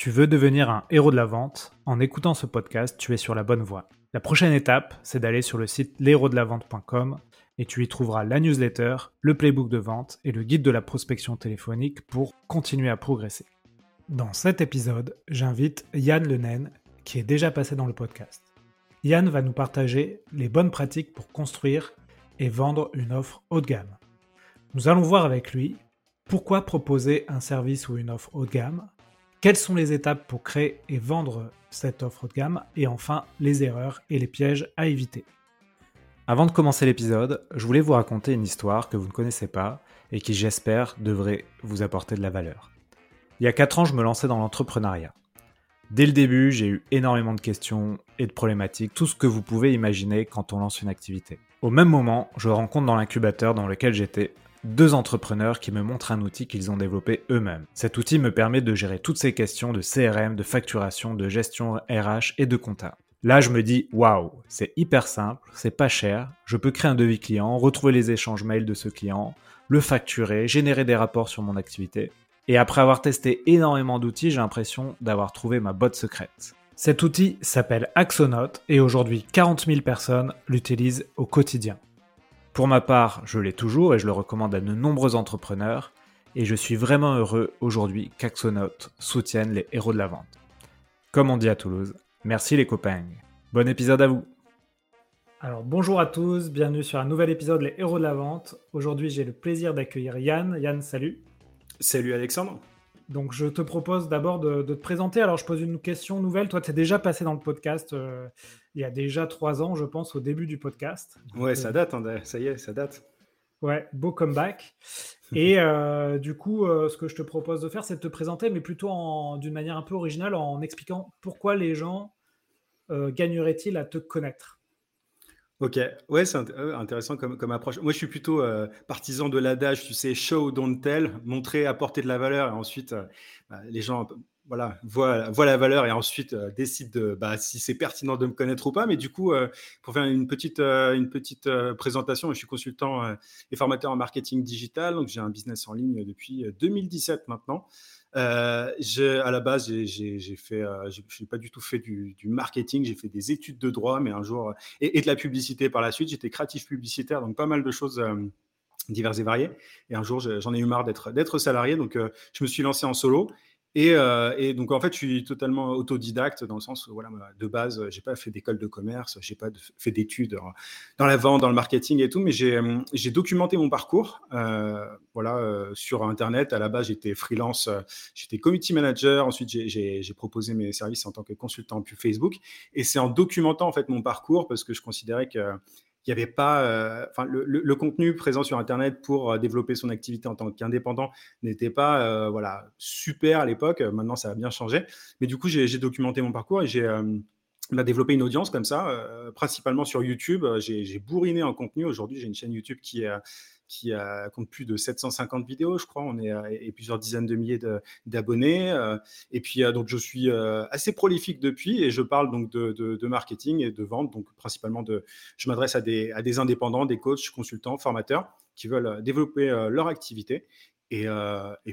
Tu veux devenir un héros de la vente? En écoutant ce podcast, tu es sur la bonne voie. La prochaine étape, c'est d'aller sur le site l'héros-de-la-vente.com et tu y trouveras la newsletter, le playbook de vente et le guide de la prospection téléphonique pour continuer à progresser. Dans cet épisode, j'invite Yann Lenen, qui est déjà passé dans le podcast. Yann va nous partager les bonnes pratiques pour construire et vendre une offre haut de gamme. Nous allons voir avec lui pourquoi proposer un service ou une offre haut de gamme, quelles sont les étapes pour créer et vendre cette offre haut de gamme Et enfin, les erreurs et les pièges à éviter. Avant de commencer l'épisode, je voulais vous raconter une histoire que vous ne connaissez pas et qui, j'espère, devrait vous apporter de la valeur. Il y a 4 ans, je me lançais dans l'entrepreneuriat. Dès le début, j'ai eu énormément de questions et de problématiques, tout ce que vous pouvez imaginer quand on lance une activité. Au même moment, je rencontre dans l'incubateur dans lequel j'étais deux entrepreneurs qui me montrent un outil qu'ils ont développé eux-mêmes. Cet outil me permet de gérer toutes ces questions de CRM, de facturation, de gestion RH et de compta. Là, je me dis, waouh, c'est hyper simple, c'est pas cher, je peux créer un devis client, retrouver les échanges mails de ce client, le facturer, générer des rapports sur mon activité. Et après avoir testé énormément d'outils, j'ai l'impression d'avoir trouvé ma botte secrète. Cet outil s'appelle Axonote et aujourd'hui 40 000 personnes l'utilisent au quotidien. Pour ma part, je l'ai toujours et je le recommande à de nombreux entrepreneurs et je suis vraiment heureux aujourd'hui qu'Axonote soutienne les héros de la vente. Comme on dit à Toulouse, merci les copains. Bon épisode à vous. Alors bonjour à tous, bienvenue sur un nouvel épisode Les héros de la vente. Aujourd'hui j'ai le plaisir d'accueillir Yann. Yann, salut. Salut Alexandre. Donc je te propose d'abord de, te présenter. Alors je pose une question nouvelle. Toi, tu es déjà passé dans le podcast euh, il y a déjà trois ans, je pense, au début du podcast. Ouais, ça date, hein, ça y est, ça date. Ouais, beau comeback. Et euh, du coup, euh, ce que je te propose de faire, c'est de te présenter, mais plutôt d'une manière un peu originale, en expliquant pourquoi les gens gagneraient-ils à te connaître. Ok, ouais, c'est euh, intéressant comme, approche. Moi, je suis plutôt euh, partisan de l'adage, tu sais, show, don't tell, montrer, apporter de la valeur, et ensuite, euh, bah, les gens voilà, voient, voient, la valeur et ensuite décident de, bah, si c'est pertinent de me connaître ou pas. Mais du coup, pour faire une petite, une petite présentation, je suis consultant et formateur en marketing digital, donc j'ai un business en ligne depuis 2017 maintenant. Euh, à la base, j'ai fait, euh, je n'ai pas du tout fait du, marketing, j'ai fait des études de droit, mais un jour, et, de la publicité par la suite. J'étais créatif publicitaire, donc pas mal de choses euh, diverses et variées. Et un jour, j'en ai eu marre d'être salarié, donc je me suis lancé en solo. Euh, et, donc, en fait, je suis totalement autodidacte dans le sens où, voilà, de base, j'ai pas fait d'école de commerce, j'ai pas fait d'études dans la vente, dans le marketing et tout, mais j'ai hum, documenté mon parcours, euh, voilà, euh, sur Internet. À la base, j'étais freelance, j'étais community manager. Ensuite, j'ai proposé mes services en tant que consultant puis Facebook. Et c'est en documentant en fait mon parcours parce que je considérais que il n'y avait pas, euh, le, contenu présent sur Internet pour euh, développer son activité en tant qu'indépendant n'était pas, euh, voilà, super à l'époque. Maintenant, ça a bien changé. Mais du coup, j'ai documenté mon parcours et j'ai bah, développé une audience comme ça, principalement sur YouTube. J'ai bourriné en contenu. Aujourd'hui, j'ai une chaîne YouTube qui est qui compte plus de 750 vidéos, je crois. On est et plusieurs dizaines de milliers d'abonnés. Euh, et puis euh, donc je suis euh, assez prolifique depuis et je parle donc de, marketing et de vente. Donc principalement de, je m'adresse à des, indépendants, des coachs, consultants, formateurs qui veulent développer leur activité. Et,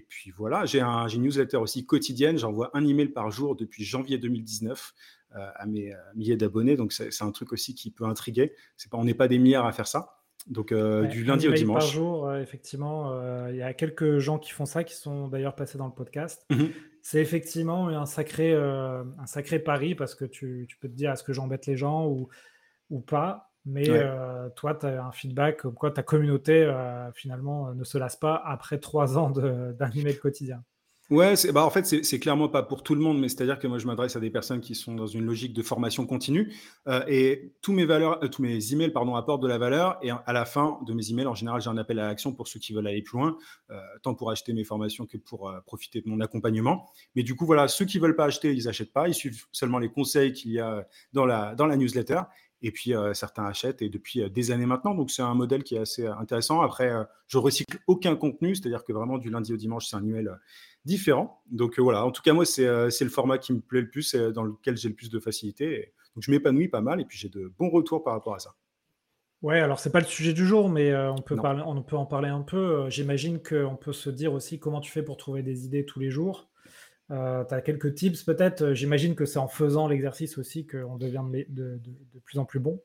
puis voilà, j'ai un, une newsletter aussi quotidienne. J'envoie un email par jour depuis janvier 2019 à mes milliers d'abonnés. Donc c'est un truc aussi qui peut intriguer. Pas, on n'est pas des milliards à faire ça. Donc euh, du lundi au dimanche. Par jour, euh, effectivement, euh, il y a quelques gens qui font ça, qui sont d'ailleurs passés dans le podcast. Mmh c'est effectivement un sacré, un sacré pari parce que tu, tu peux te dire est-ce que j'embête les gens ou, ou pas? Mais toi, tu as un feedback comme quoi ta communauté finalement ne se lasse pas après trois ans d'un email quotidien. Ouais, bah, en fait, c'est clairement pas pour tout le monde, mais c'est-à-dire que moi, je m'adresse à des personnes qui sont dans une logique de formation continue euh, et tous mes valeurs, euh, tous mes emails, pardon, apportent de la valeur et à la fin de mes emails, en général, j'ai un appel à l'action pour ceux qui veulent aller plus loin, euh, tant pour acheter mes formations que pour profiter de mon accompagnement. Mais du coup, voilà, ceux qui veulent pas acheter, ils achètent pas, ils suivent seulement les conseils qu'il y a dans la dans la newsletter et puis certains achètent et depuis des années maintenant. Donc c'est un modèle qui est assez intéressant. Après, je recycle aucun contenu, c'est-à-dire que vraiment du lundi au dimanche, c'est un email différent. Donc euh, voilà, en tout cas, moi, euh, c'est le format qui me plaît le plus, et dans lequel j'ai le plus de facilité. donc je m'épanouis pas mal et puis j'ai de bons retours par rapport à ça. Ouais, alors c'est pas le sujet du jour, mais euh, on, peut parler, on peut en parler un peu. J'imagine qu'on peut se dire aussi comment tu fais pour trouver des idées tous les jours. Tu as quelques tips peut-être J'imagine que c'est en faisant l'exercice aussi qu'on devient de, plus en plus bon.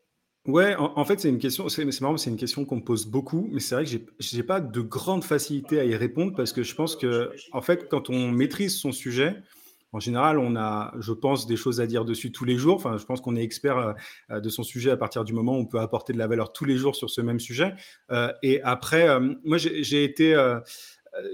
Ouais, en, fait, c'est une question, c'est marrant, c'est une question qu'on me pose beaucoup, mais c'est vrai que j'ai pas de grande facilité à y répondre parce que je pense que, en fait, quand on maîtrise son sujet, en général, on a, je pense, des choses à dire dessus tous les jours. Enfin, je pense qu'on est expert euh, de son sujet à partir du moment où on peut apporter de la valeur tous les jours sur ce même sujet. Euh, et après, euh, moi, j'ai été,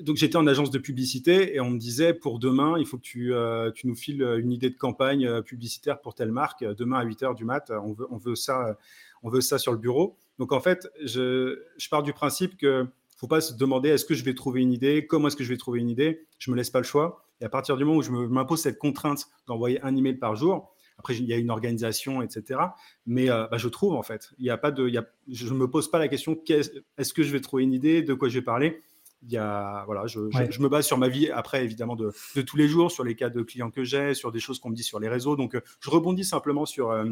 donc j'étais en agence de publicité et on me disait pour demain, il faut que tu, tu nous files une idée de campagne publicitaire pour telle marque. Demain à 8 h du mat, on veut, on veut ça, on veut ça sur le bureau. Donc en fait, je, je pars du principe que faut pas se demander est-ce que je vais trouver une idée, comment est-ce que je vais trouver une idée? Je me laisse pas le choix. Et à partir du moment où je m'impose cette contrainte d'envoyer un email par jour, après il y a une organisation, etc. Mais euh, bah, je trouve en fait, il y a pas de, je ne me pose pas la question est-ce que je vais trouver une idée, de quoi je vais parler? Il y a, voilà, je, me base sur ma vie après évidemment de, tous les jours, sur les cas de clients que j'ai, sur des choses qu'on me dit sur les réseaux. Donc euh, je rebondis simplement sur euh,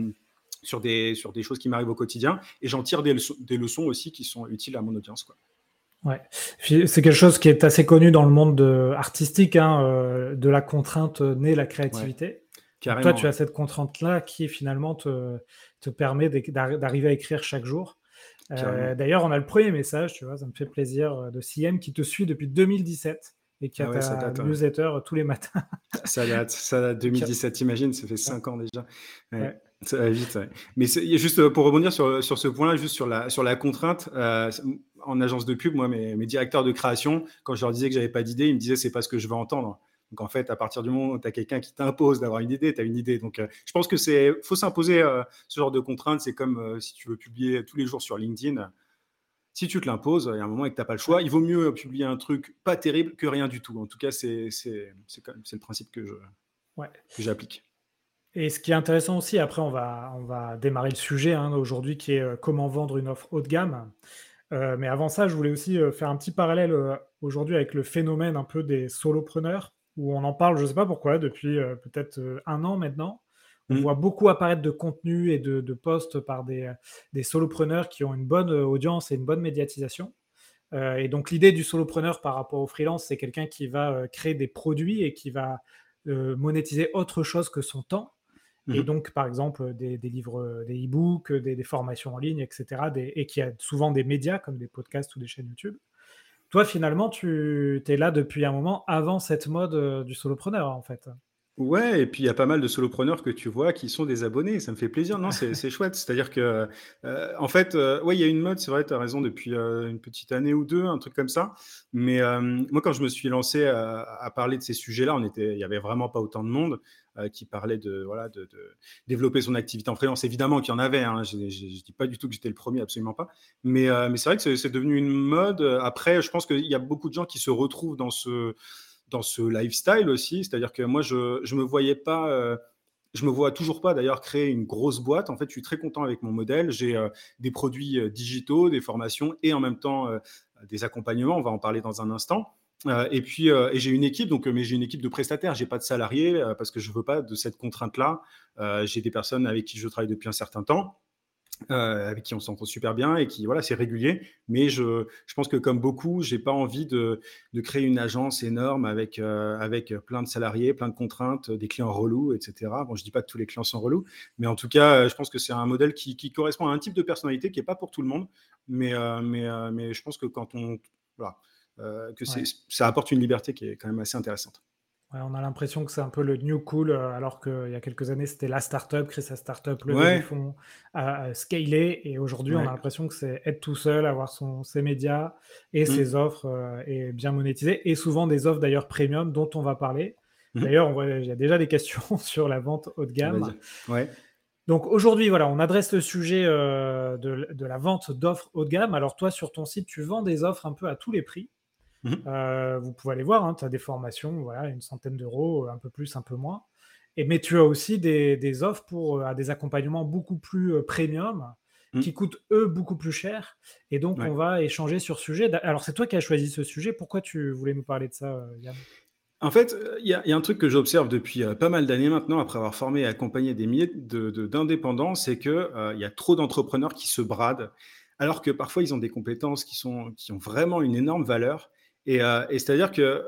sur des, sur des choses qui m'arrivent au quotidien et j'en tire des leçons, des leçons aussi qui sont utiles à mon audience. Quoi. Ouais. C'est quelque chose qui est assez connu dans le monde artistique, hein, euh, de la contrainte née la créativité. toi, tu as cette contrainte-là qui finalement te, te permet d'arriver à écrire chaque jour. Euh, d'ailleurs, on a le premier message, tu vois, ça me fait plaisir, euh, de CM qui te suit depuis 2017 et qui a ah ta newsletter tous les matins. ça date, ça date 2017, t'imagines, ça fait 5 ans déjà. Ça va vite, Mais juste pour rebondir sur, sur ce point-là, juste sur la, sur la contrainte, en agence de pub, moi, mes, directeurs de création, quand je leur disais que j'avais pas d'idée, ils me disaient c'est pas ce que je veux entendre. Donc en fait, à partir du moment où tu as quelqu'un qui t'impose d'avoir une idée, tu as une idée. Donc euh, je pense que c'est faut s'imposer euh, ce genre de contraintes. C'est comme euh, si tu veux publier tous les jours sur LinkedIn. Si tu te l'imposes, il y a un moment et que tu n'as pas le choix, il vaut mieux publier un truc pas terrible que rien du tout. En tout cas, c'est le principe que j'applique. Et ce qui est intéressant aussi, après on va, on va démarrer le sujet hein, aujourd'hui qui est comment vendre une offre haut de gamme. Mais avant ça, je voulais aussi faire un petit parallèle aujourd'hui avec le phénomène un peu des solopreneurs, où on en parle, je ne sais pas pourquoi, depuis peut-être un an maintenant. On mmh. voit beaucoup apparaître de contenu et de, posts par des, des, solopreneurs qui ont une bonne audience et une bonne médiatisation. et donc l'idée du solopreneur par rapport au freelance, c'est quelqu'un qui va créer des produits et qui va monétiser autre chose que son temps. Et mmh donc, par exemple, des, livres, des e-books, des, formations en ligne, etc. et qui a souvent des médias comme des podcasts ou des chaînes YouTube. Toi, finalement, tu es là depuis un moment avant cette mode euh, du solopreneur, en fait. Ouais, et puis il y a pas mal de solopreneurs que tu vois qui sont des abonnés, ça me fait plaisir. Non, c'est chouette. C'est-à-dire que, euh, en fait, euh, ouais, il y a une mode, c'est vrai, tu as raison, depuis une petite année ou deux, un truc comme ça. Mais moi, quand je me suis lancé à, parler de ces sujets-là, on était, il y avait vraiment pas autant de monde. Euh, qui parlait de, voilà, de, développer son activité en freelance. Évidemment qu'il y en avait, hein, je ne dis pas du tout que j'étais le premier, absolument pas. Mais, euh, mais c'est vrai que c'est devenu une mode. Après, je pense qu'il y a beaucoup de gens qui se retrouvent dans ce, dans ce lifestyle aussi. C'est-à-dire que moi, je ne me voyais pas. Euh, je me vois toujours pas d'ailleurs créer une grosse boîte. En fait, je suis très content avec mon modèle. J'ai des produits digitaux, des formations et en même temps des accompagnements. On va en parler dans un instant. Euh, et puis, euh, j'ai une équipe, donc, mais j'ai une équipe de prestataires. J'ai pas de salariés euh, parce que je veux pas de cette contrainte-là. j'ai des personnes avec qui je travaille depuis un certain temps. Avec qui on s'entend super bien et qui voilà c'est régulier. Mais je, je, pense que comme beaucoup j'ai pas envie de, de, créer une agence énorme avec avec plein de salariés plein de contraintes des clients relous etc bon je dis pas que tous les clients sont relous mais en tout cas je pense que c'est un modèle qui, qui, correspond à un type de personnalité qui est pas pour tout le monde. Mais mais mais je pense que quand on voilà euh, que ça apporte une liberté qui est quand même assez intéressante. On a l'impression que c'est un peu le new cool, euh, alors qu'il y a quelques années, c'était la startup, créer sa startup, le ouais. fonds, à, scaler. Et aujourd'hui, on a l'impression que c'est être tout seul, avoir son, ses médias et mmh. ses offres euh, et bien monétiser. Et souvent des offres d'ailleurs premium dont on va parler. Mmh. D'ailleurs, il y a déjà des questions sur la vente haut de gamme. Ouais. Donc aujourd'hui, voilà, on adresse le sujet de, de, la vente d'offres haut de gamme. Alors toi, sur ton site, tu vends des offres un peu à tous les prix. Mhm. Euh, vous pouvez aller voir, hein, tu as des formations, voilà, une centaine d'euros, un peu plus, un peu moins. Et, mais tu as aussi des, offres pour à des accompagnements beaucoup plus euh, premium, mhm. qui coûtent eux beaucoup plus cher. Et donc, on va échanger sur ce sujet. Alors, c'est toi qui as choisi ce sujet. Pourquoi tu voulais nous parler de ça, euh, Yann? En fait, il y, a un truc que j'observe depuis pas mal d'années maintenant, après avoir formé et accompagné des milliers d'indépendants, c'est qu'il il y a trop d'entrepreneurs qui se bradent, alors que parfois ils ont des compétences qui, sont, qui ont vraiment une énorme valeur, euh, et, c'est-à-dire que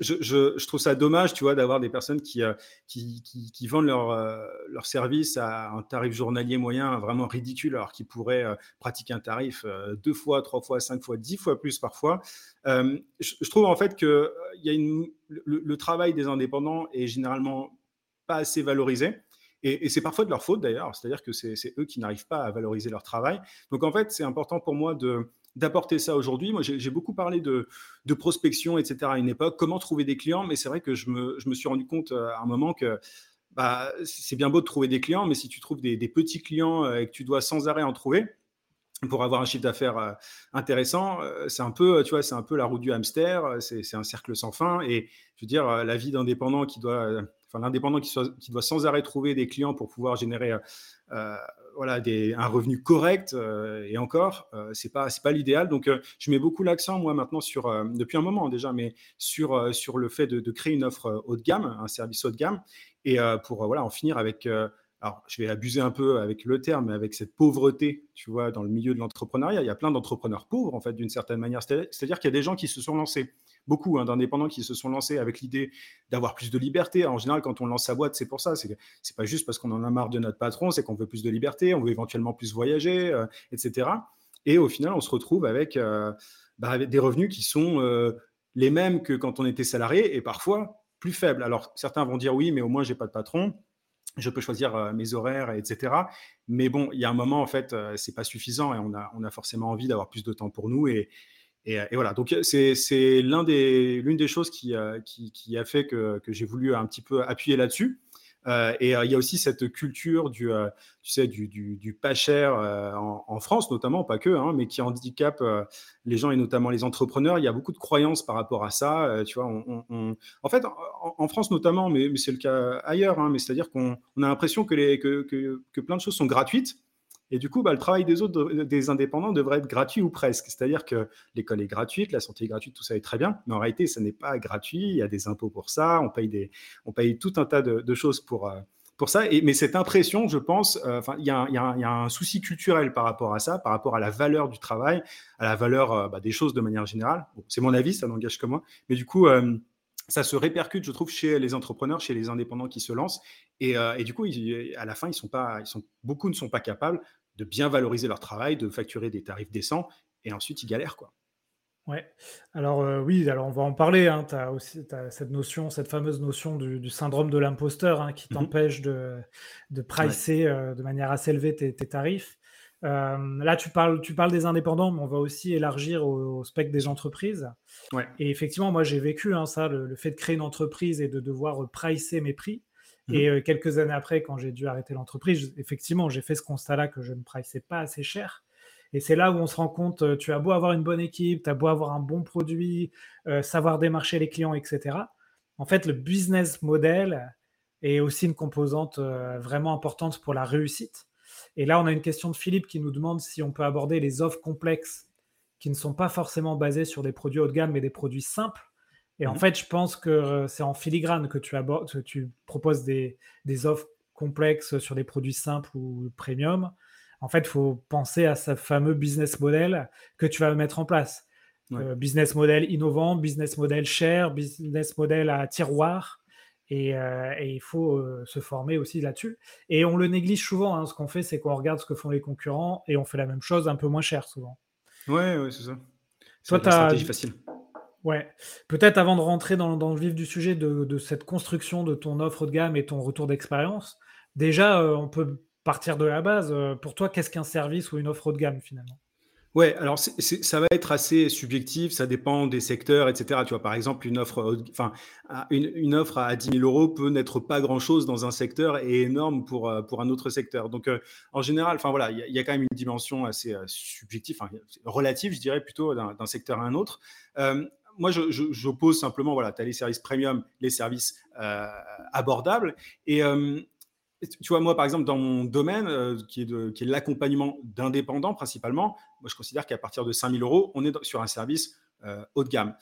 je, trouve ça dommage, tu vois, d'avoir des personnes qui, euh, qui, vendent leur, euh, leur service à un tarif journalier moyen vraiment ridicule, alors qu'ils pourraient pratiquer un tarif deux fois, trois fois, cinq fois, dix fois plus parfois. Je, trouve en fait que y a une, le, travail des indépendants est généralement pas assez valorisé. Et c'est parfois de leur faute d'ailleurs, c'est-à-dire que c'est eux qui n'arrivent pas à valoriser leur travail. Donc en fait, c'est important pour moi de, d'apporter ça aujourd'hui. Moi, j'ai beaucoup parlé de, prospection, etc. à une époque, comment trouver des clients, mais c'est vrai que je me, suis rendu compte euh, à un moment que bah, c'est bien beau de trouver des clients, mais si tu trouves des, petits clients euh, et que tu dois sans arrêt en trouver, pour avoir un chiffre d'affaires euh, intéressant, c'est un peu, tu vois, c'est un peu la roue du hamster, c'est un cercle sans fin. Et je veux dire, la vie d'indépendant qui doit, enfin l'indépendant qui, doit sans arrêt trouver des clients pour pouvoir générer voilà, des, un revenu correct euh, et encore, euh, c'est pas c'est pas l'idéal. Donc, euh, je mets beaucoup l'accent moi maintenant sur depuis un moment déjà, mais sur sur le fait de, créer une offre haut de gamme, un service haut de gamme, et pour voilà en finir avec alors, je vais abuser un peu avec le terme, mais avec cette pauvreté, tu vois, dans le milieu de l'entrepreneuriat, il y a plein d'entrepreneurs pauvres, en fait, d'une certaine manière. C'est-à-dire qu'il y a des gens qui se sont lancés beaucoup hein, d'indépendants qui se sont lancés avec l'idée d'avoir plus de liberté. En général, quand on lance sa boîte, c'est pour ça. C'est pas juste parce qu'on en a marre de notre patron, c'est qu'on veut plus de liberté, on veut éventuellement plus voyager, euh, etc. Et au final, on se retrouve avec, euh, bah, des revenus qui sont euh, les mêmes que quand on était salarié et parfois plus faibles. Alors certains vont dire oui, mais au moins j'ai pas de patron je peux choisir mes horaires, etc. Mais bon, il y a un moment, en fait, c'est pas suffisant et on a, on a forcément envie d'avoir plus de temps pour nous. Et, et, voilà, donc c'est l'une des, choses qui, qui, qui, a fait que, que j'ai voulu un petit peu appuyer là-dessus. Euh, et il y a aussi cette culture du, tu sais, du, pas cher en, France, notamment, pas que, hein, mais qui handicape les gens et notamment les entrepreneurs. Il y a beaucoup de croyances par rapport à ça. tu vois, en fait, en, France notamment, mais, c'est le cas ailleurs, hein, c'est-à-dire qu'on a l'impression que, que, que, que, plein de choses sont gratuites et du coup, bah, le travail des indépendants, devrait être gratuit ou presque. C'est-à-dire que l'école est gratuite, la santé est gratuite, tout ça est très bien, mais en réalité, ça n'est pas gratuit. Il y a des impôts pour ça, on paye, tout un tas de, choses pour, euh, ça. Mais cette impression, je pense, euh, il y, a un souci culturel par rapport à ça, par rapport à la valeur du travail, à la valeur euh, bah, des choses de manière générale. c'est mon avis, ça n'engage que moi. Mais du coup, ça se répercute, je trouve, chez les entrepreneurs, chez les indépendants qui se lancent. Et, et du coup, à la fin, ils sont pas, ils sont, beaucoup ne sont pas capables de bien valoriser leur travail, de facturer des tarifs décents, et ensuite ils galèrent. Quoi. Ouais, alors euh, oui, alors on va en parler. Hein. Tu as aussi cette notion, cette fameuse notion du, syndrome de l'imposteur hein, qui mmh t'empêche de, de pricer euh, de manière assez élevée tes, tarifs. Euh, là, tu parles, tu parles des indépendants, mais on va aussi élargir au, spectre des entreprises. Ouais. Et effectivement, moi, j'ai vécu hein, ça, le, fait de créer une entreprise et de devoir pricer mes prix. Mmh et quelques années après, quand j'ai dû arrêter l'entreprise, effectivement, j'ai fait ce constat-là que je ne priçais pas assez cher. Et c'est là où on se rend compte, tu as beau avoir une bonne équipe, tu as beau avoir un bon produit, savoir démarcher les clients, etc. En fait, le business model est aussi une composante vraiment importante pour la réussite. Et là, on a une question de Philippe qui nous demande si on peut aborder les offres complexes qui ne sont pas forcément basées sur des produits haut de gamme, mais des produits simples et en mmh fait, je pense que euh, c'est en filigrane que tu, abordes, que tu proposes des, des, offres complexes sur des produits simples ou premium. En fait, il faut penser à ce fameux business model que tu vas mettre en place. Euh, business model innovant, business model cher, business model à tiroir. Et, euh, et il faut se former aussi là-dessus. Et on le néglige souvent. Hein. Ce qu'on fait, c'est qu'on regarde ce que font les concurrents et on fait la même chose un peu moins cher souvent. Ouais, ouais c'est ça. C'est une stratégie facile. Ouais, peut-être avant de rentrer dans, le vif du sujet de, cette construction de ton offre de gamme et ton retour d'expérience, déjà, euh, on peut partir de la base. Euh, pour toi, qu'est-ce qu'un service ou une offre haut de gamme finalement? Ouais, alors ça va être assez subjectif, ça dépend des secteurs, etc. Tu vois, par exemple, une offre, enfin, une, offre à 10 000 euros peut n'être pas grand-chose dans un secteur et énorme pour, euh, pour un autre secteur. Donc, en général, enfin voilà, il y, a quand même une dimension assez subjective, relative, je dirais plutôt d'un secteur à un autre moi, j'oppose simplement, voilà, tu as les services premium, les services euh, abordables. Et euh, tu vois, moi, par exemple, dans mon domaine, euh, qui est, l'accompagnement d'indépendants principalement, moi, je considère qu'à partir de 5000 euros, on est sur un service haut de gamme.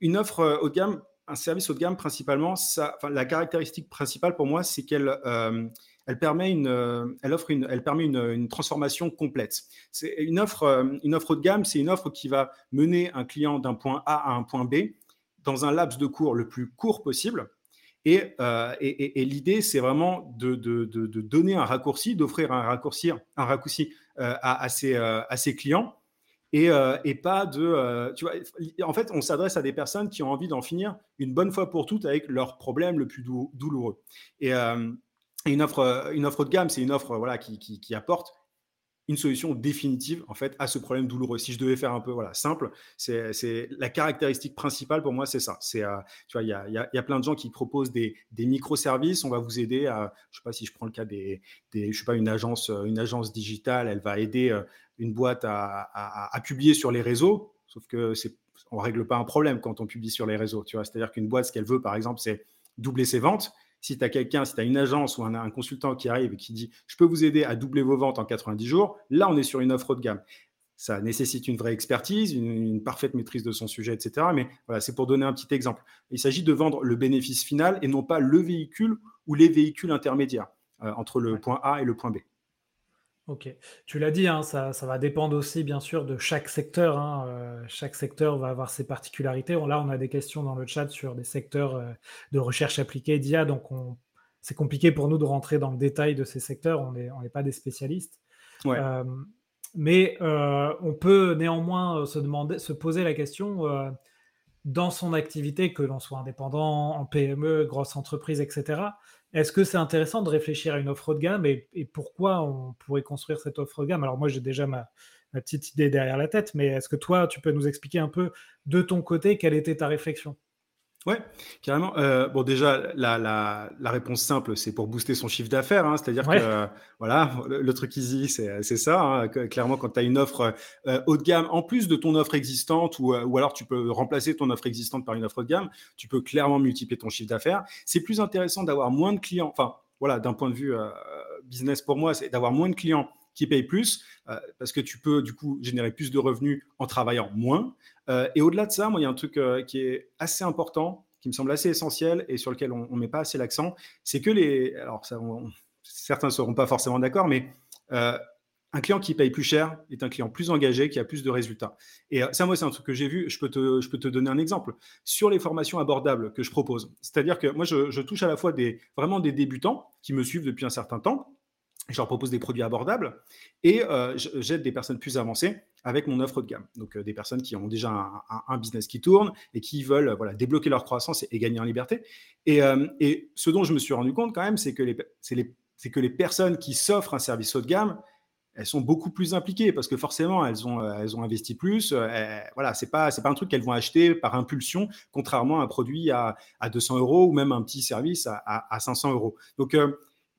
une offre haut de gamme, un service haut de gamme, principalement, la caractéristique principale pour moi, c'est qu'elle elle permet une, euh, elle offre une, elle permet une, transformation complète. Une offre, euh, une offre haut de gamme, c'est une offre qui va mener un client d'un point A à un point B dans un laps de cours le plus court possible. Et, et, l'idée, c'est vraiment de, donner un raccourci, d'offrir un raccourci, un raccourci à, à, ses, ses, clients. Et, pas de. tu vois, en fait, on s'adresse à des personnes qui ont envie d'en finir une bonne fois pour toutes avec leurs problèmes le plus douloureux. Et, une offre, une offre de gamme, c'est une offre voilà, qui apporte une solution définitive en fait à ce problème douloureux. Si je devais faire un peu voilà simple, c'est la caractéristique principale pour moi, c'est ça. C'est euh, tu vois, il y a, y a, plein de gens qui proposent des, des microservices. On va vous aider à, je sais pas si je prends le cas des, des je sais pas une agence, une agence digitale, elle va aider euh, une boîte à, à, à publier sur les réseaux. Sauf que c'est on règle pas un problème quand on publie sur les réseaux. Tu vois, c'est-à-dire qu'une boîte, ce qu'elle veut, par exemple, c'est doubler ses ventes si tu as quelqu'un, si tu as une agence ou un, consultant qui arrive et qui dit je peux vous aider à doubler vos ventes en 90 jours, là on est sur une offre haut de gamme. Ça nécessite une vraie expertise, une, parfaite maîtrise de son sujet, etc. Mais voilà, c'est pour donner un petit exemple. Il s'agit de vendre le bénéfice final et non pas le véhicule ou les véhicules intermédiaires euh, entre le point A et le point B. Ok, tu l'as dit, hein, ça, va dépendre aussi bien sûr de chaque secteur. Hein, euh, chaque secteur va avoir ses particularités. Là, on a des questions dans le chat sur des secteurs euh, de recherche appliquée d'IA, donc c'est compliqué pour nous de rentrer dans le détail de ces secteurs. On n'est pas des spécialistes. Euh, mais on peut néanmoins se demander, se poser la question dans son activité, que l'on soit indépendant, en PME, grosse entreprise, etc. Est-ce que c'est intéressant de réfléchir à une offre de gamme et, pourquoi on pourrait construire cette offre de gamme? Alors moi, j'ai déjà ma, petite idée derrière la tête, mais est-ce que toi, tu peux nous expliquer un peu de ton côté quelle était ta réflexion? Ouais, carrément. Euh, bon, déjà, la, la, la réponse simple, c'est pour booster son chiffre d'affaires. Hein, C'est-à-dire que, voilà, le, truc easy, c'est ça. Hein, clairement, quand tu as une offre euh, haut de gamme, en plus de ton offre existante, ou, euh, ou alors tu peux remplacer ton offre existante par une offre haut de gamme, tu peux clairement multiplier ton chiffre d'affaires. C'est plus intéressant d'avoir moins de clients. Enfin, voilà, d'un point de vue euh, business pour moi, c'est d'avoir moins de clients qui payent plus, euh, parce que tu peux du coup générer plus de revenus en travaillant moins. Euh, et au-delà de ça, moi, il y a un truc euh, qui est assez important, qui me semble assez essentiel et sur lequel on ne met pas assez l'accent, c'est que les... Alors, certains ne seront pas forcément d'accord, mais un client qui paye plus cher est un client plus engagé, qui a plus de résultats. Et ça, moi, c'est un truc que j'ai vu. Je peux, te, je peux te donner un exemple sur les formations abordables que je propose. C'est-à-dire que moi, je, je, touche à la fois des, vraiment des débutants qui me suivent depuis un certain temps je leur propose des produits abordables et euh, j'aide des personnes plus avancées avec mon offre de gamme. Donc euh, des personnes qui ont déjà un, business qui tourne et qui veulent voilà, débloquer leur croissance et, gagner en liberté. Et, euh, ce dont je me suis rendu compte quand même, c'est que les, que les personnes qui s'offrent un service haut de gamme, elles sont beaucoup plus impliquées parce que forcément elles ont, elles ont investi plus. voilà, c'est pas c'est pas un truc qu'elles vont acheter par impulsion, contrairement à un produit à, à 200 euros ou même un petit service à, à 500 euros. Donc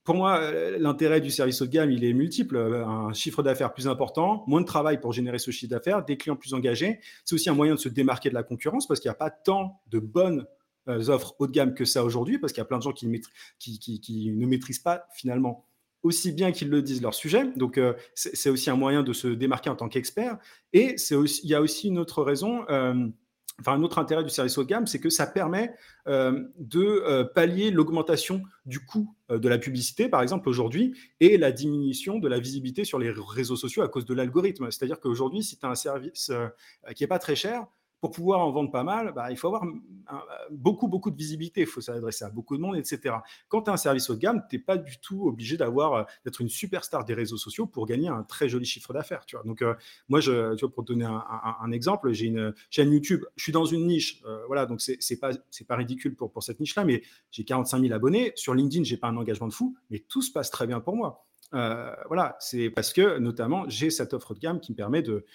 pour moi, euh, l'intérêt du service haut de gamme, il est multiple. Euh, un chiffre d'affaires plus important, moins de travail pour générer ce chiffre d'affaires, des clients plus engagés. C'est aussi un moyen de se démarquer de la concurrence parce qu'il n'y a pas tant de bonnes euh, offres haut de gamme que ça aujourd'hui, parce qu'il y a plein de gens qui, ne maîtrisent pas finalement aussi bien qu'ils le disent leur sujet. Donc, c'est aussi un moyen de se démarquer en tant qu'expert. Et il y a aussi une autre raison enfin, un autre intérêt du service haut de gamme, c'est que ça permet euh, de euh, pallier l'augmentation du coût euh, de la publicité, par exemple, aujourd'hui, et la diminution de la visibilité sur les réseaux sociaux à cause de l'algorithme. C'est-à-dire qu'aujourd'hui, si tu as un service qui n'est pas très cher, pour pouvoir en vendre pas mal, bah, il faut avoir beaucoup, beaucoup de visibilité. Il faut s'adresser à beaucoup de monde, etc. Quand tu as un service haut de gamme, tu n'es pas du tout obligé d'avoir, euh, d'être une superstar des réseaux sociaux pour gagner un très joli chiffre d'affaires. Tu. Donc, euh, moi, je, pour te donner un, exemple, j'ai une chaîne YouTube. Je suis dans une niche. Euh, voilà, donc c'est n'est pas, pas ridicule pour, pour cette niche-là, mais j'ai 45 000 abonnés. Sur LinkedIn, j'ai pas un engagement de fou, mais tout se passe très bien pour moi. Euh, voilà, c'est parce que notamment j'ai cette offre de gamme qui me permet de,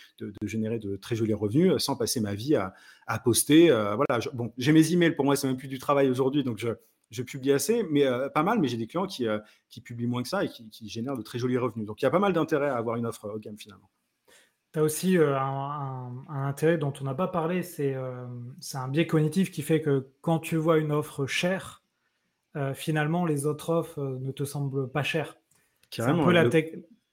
générer de très jolis revenus euh, sans passer ma vie à, poster. Euh, voilà, bon, j'ai mes emails pour moi, c'est même plus du travail aujourd'hui, donc je, publie assez, mais pas mal. Mais j'ai des clients qui, publient moins que ça et qui, génèrent de très jolis revenus. Donc il y a pas mal d'intérêt à avoir une offre haut de gamme finalement. Tu as aussi un, intérêt dont on n'a pas parlé, c'est un biais cognitif qui fait que quand tu vois une offre chère, finalement les autres offres ne te semblent pas chères. C'est un, peu la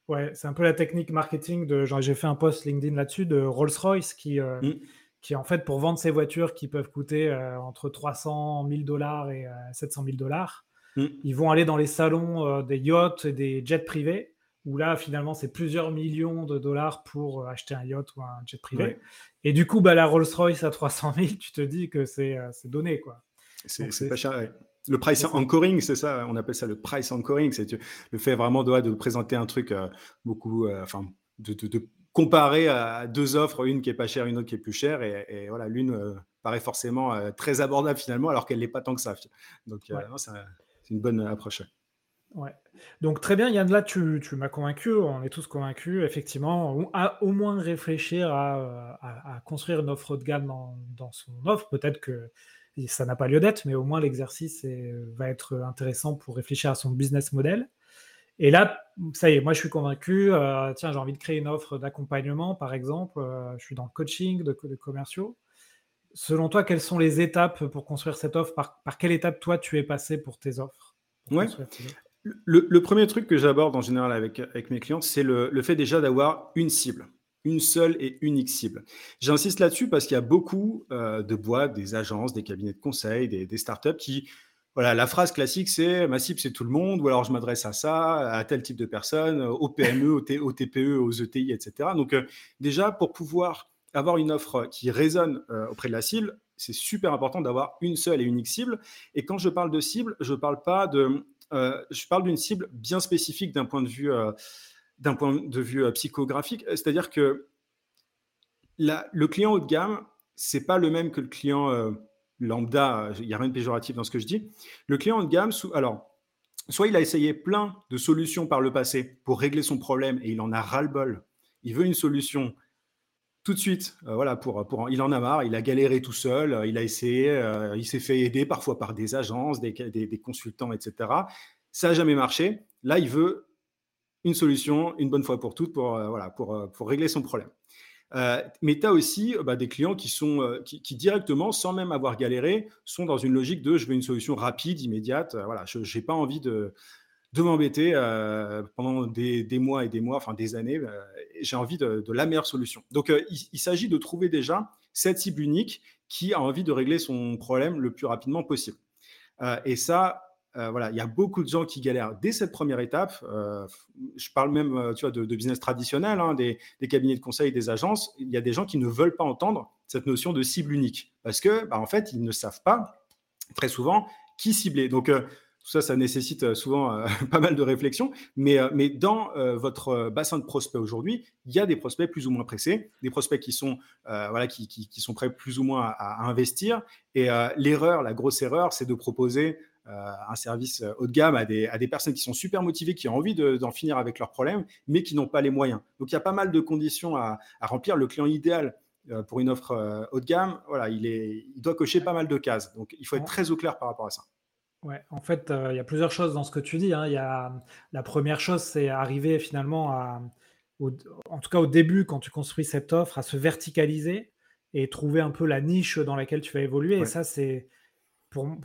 ouais, c'est un peu la technique marketing de. J'ai fait un post LinkedIn là-dessus de Rolls-Royce qui, euh, mm. qui, en fait, pour vendre ses voitures qui peuvent coûter euh, entre 300 000 dollars et 700 euh, 000 dollars, mm. ils vont aller dans les salons des yachts et des jets privés où là, finalement, c'est plusieurs millions de dollars pour acheter un yacht ou un jet privé. Et du coup, bah, la Rolls-Royce à 300 000, tu te dis que c'est donné, quoi. C'est pas cher, Le price anchoring, c'est ça, on appelle ça le price anchoring, c'est le fait vraiment de, de présenter un truc beaucoup, enfin, de, de, comparer à deux offres, une qui est pas chère, une autre qui est plus chère, et, voilà, l'une paraît forcément très abordable finalement, alors qu'elle n'est pas tant que ça. Donc, c'est une bonne approche. Ouais. Donc très bien, Yann, là tu, m'as convaincu, on est tous convaincus, effectivement, à au moins réfléchir à, construire une offre haut de gamme dans, son offre. Peut-être que ça n'a pas lieu d'être, mais au moins l'exercice va être intéressant pour réfléchir à son business model. Et là, ça y est, moi je suis convaincu, euh, tiens, j'ai envie de créer une offre d'accompagnement, par exemple, euh, je suis dans le coaching de, commerciaux. Selon toi, quelles sont les étapes pour construire cette offre? Par, quelle étape toi tu es passé pour tes offres? Ouais. Le, premier truc que j'aborde en général avec, avec mes clients, c'est le, fait déjà d'avoir une cible, une seule et unique cible. J'insiste là-dessus parce qu'il y a beaucoup euh, de boîtes, des agences, des cabinets de conseil, des, startups qui, voilà, la phrase classique, c'est ma cible, c'est tout le monde, ou alors je m'adresse à ça, à tel type de personnes, aux PME, aux, TPE, aux ETI, etc. Donc, euh, déjà, pour pouvoir avoir une offre qui résonne euh, auprès de la cible, c'est super important d'avoir une seule et unique cible. Et quand je parle de cible, je parle pas de je parle d'une cible bien spécifique d'un point de vue, d'un point de vue euh, psychographique. C'est-à-dire que le client haut de gamme, c'est pas le même que le client lambda. Il n'y a rien de péjoratif dans ce que je dis. Le client haut de gamme, alors, soit il a essayé plein de solutions par le passé pour régler son problème et il en a ras-le-bol. Il veut une solution tout de suite. voilà, pour, pour, il en a marre, il a galéré tout seul, il a essayé, il s'est fait aider parfois par des agences, des, des, consultants, etc. Ça n'a jamais marché. Là, il veut une solution, une bonne fois pour toutes, pour, voilà, pour, pour régler son problème. mais tu as aussi bah, des clients qui sont qui, directement, sans même avoir galéré, sont dans une logique de je veux une solution rapide, immédiate. voilà, je n'ai pas envie de, de m'embêter euh, pendant des, mois et des mois, enfin des années. Euh, j'ai envie de, la meilleure solution. Donc, euh, il, s'agit de trouver déjà cette cible unique qui a envie de régler son problème le plus rapidement possible. et ça, voilà, il y a beaucoup de gens qui galèrent dès cette première étape. je parle même, tu vois, de, business traditionnel, hein, des, cabinets de conseil, des agences. Il y a des gens qui ne veulent pas entendre cette notion de cible unique parce que, bah, en fait, ils ne savent pas très souvent qui cibler. Donc, tout ça, ça nécessite euh, souvent euh, pas mal de réflexion. Mais, euh, mais dans votre bassin de prospects aujourd'hui, il y a des prospects plus ou moins pressés, des prospects qui sont, voilà, qui, qui, sont prêts plus ou moins à, investir. Et l'erreur, la grosse erreur, c'est de proposer un service haut de gamme à des, à des, personnes qui sont super motivées, qui ont envie d'en finir avec leurs problèmes, mais qui n'ont pas les moyens. Donc il y a pas mal de conditions à, à remplir. Le client idéal pour une offre haut de gamme, voilà, il, est, il doit cocher pas mal de cases. Donc il faut être très au clair par rapport à ça. Ouais, en fait, euh, il y a plusieurs choses dans ce que tu dis, hein. Il y a la première chose, c'est arriver finalement à en tout cas au début, quand tu construis cette offre, à se verticaliser et trouver un peu la niche dans laquelle tu vas évoluer et ça, c'est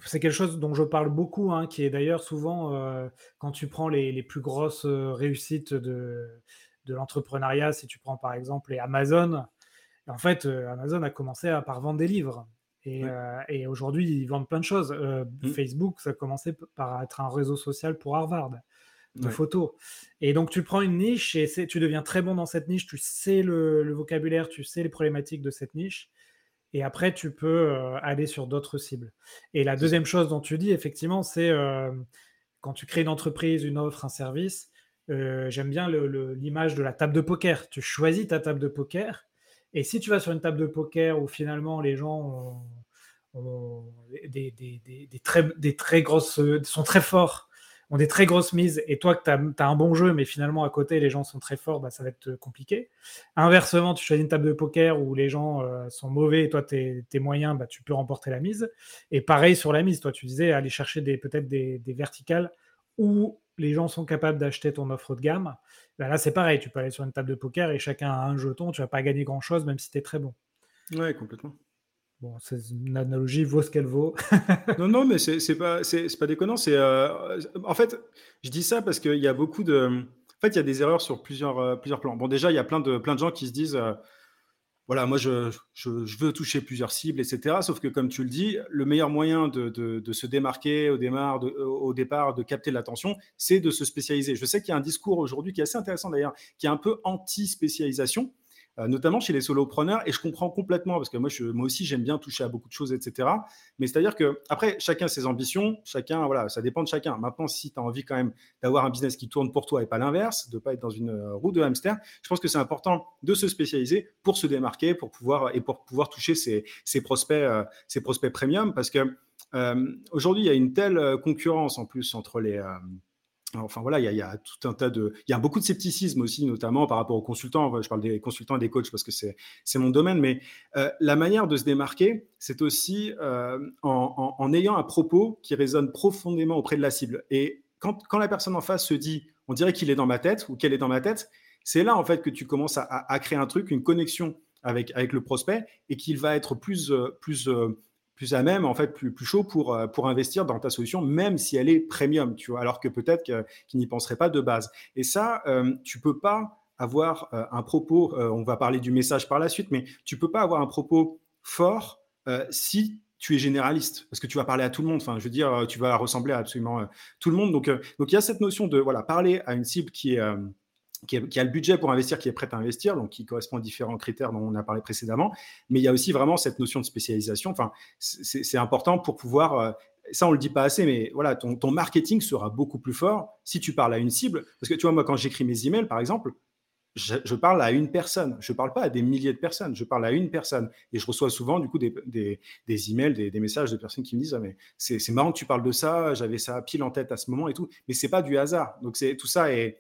c'est quelque chose dont je parle beaucoup, hein, qui est d'ailleurs souvent, euh, quand tu prends les plus grosses, euh, réussites de de l'entrepreneuriat, si tu prends par exemple les Amazon, en fait, Amazon a commencé à par vendre des livres. Euh, et, aujourd'hui, ils vendent plein de choses. Euh, mmh. Facebook, ça a commencé par être un réseau social pour Harvard de photos. Et donc, tu prends une niche et tu deviens très bon dans cette niche. Tu sais le, vocabulaire, tu sais les problématiques de cette niche. Et après, tu peux euh, aller sur d'autres cibles. Et la deuxième chose dont tu dis, effectivement, c'est quand tu crées une entreprise, une offre, un service. J'aime bien l'image de la table de poker. Tu choisis ta table de poker. Et si tu vas sur une table de poker où finalement les gens ont des, des, des, très, des très grosses, sont très forts, ont des très grosses mises, et toi que tu as, un bon jeu, mais finalement à côté les gens sont très forts, bah, ça va être compliqué. Inversement, tu choisis une table de poker où les gens euh, sont mauvais et toi tu es, moyen, bah, tu peux remporter la mise. Et pareil sur la mise, toi tu disais aller chercher peut-être des, verticales où les gens sont capables d'acheter ton offre de gamme. Bah, là c'est pareil, tu peux aller sur une table de poker et chacun a un jeton, tu vas pas gagner grand-chose même si tu es très bon. Ouais, complètement. Bon, c'est une analogie vaut ce qu'elle vaut. non, non, mais c'est pas, pas déconnant. C'est, euh, en fait, je dis ça parce qu'il y a beaucoup de. En fait, il y a des erreurs sur plusieurs, euh, plusieurs plans. Bon, déjà, il y a plein de, plein de gens qui se disent. Euh, voilà, moi, je, veux toucher plusieurs cibles, etc. Sauf que, comme tu le dis, le meilleur moyen de, se démarquer au, départ, de, au départ, de capter l'attention, c'est de se spécialiser. Je sais qu'il y a un discours aujourd'hui qui est assez intéressant d'ailleurs, qui est un peu anti-spécialisation. Euh, notamment chez les solopreneurs. Et je comprends complètement, parce que moi, moi aussi, j'aime bien toucher à beaucoup de choses, etc. Mais c'est-à-dire que, après, chacun ses ambitions, chacun, voilà, ça dépend de chacun. Maintenant, si tu as envie quand même d'avoir un business qui tourne pour toi et pas l'inverse, de ne pas être dans une euh, roue de hamster, je pense que c'est important de se spécialiser pour se démarquer, pour pouvoir, et pour pouvoir toucher ses, prospects, euh, ses prospects premium, parce que aujourd'hui, il y a une telle concurrence en plus entre les Enfin voilà, il y, a, tout un tas de, il y a beaucoup de scepticisme aussi, notamment par rapport aux consultants. Je parle des consultants et des coachs parce que c'est mon domaine, mais euh, la manière de se démarquer, c'est aussi euh, en, ayant un propos qui résonne profondément auprès de la cible. Et quand, la personne en face se dit, on dirait qu'il est dans ma tête ou qu'elle est dans ma tête, c'est là en fait que tu commences à, créer un truc, une connexion avec, le prospect et qu'il va être plus, euh, plus à même, en fait, plus, plus chaud pour, euh, pour investir dans ta solution, même si elle est premium, tu vois, alors que peut-être qu'il n'y penserait pas de base. Et ça, euh, tu peux pas avoir euh, un propos, on va parler du message par la suite, mais tu peux pas avoir un propos fort si tu es généraliste, parce que tu vas parler à tout le monde. Enfin, je veux dire, tu vas ressembler à absolument tout le monde. Donc, donc il y a cette notion de voilà parler à une cible qui est qui, a le budget pour investir, qui est prêt à investir, donc qui correspond à différents critères dont on a parlé précédemment. Mais il y a aussi vraiment cette notion de spécialisation. Enfin, c'est important pour pouvoir. Euh, ça, on le dit pas assez, mais voilà, ton, marketing sera beaucoup plus fort si tu parles à une cible. Parce que tu vois, moi, quand j'écris mes emails, par exemple, je, parle à une personne. Je ne parle pas à des milliers de personnes. Je parle à une personne. Et je reçois souvent, du coup, des, des, des emails, des, des, messages de personnes qui me disent ah, mais c'est marrant que tu parles de ça, j'avais ça pile en tête à ce moment et tout. Mais c'est pas du hasard. Donc, tout ça est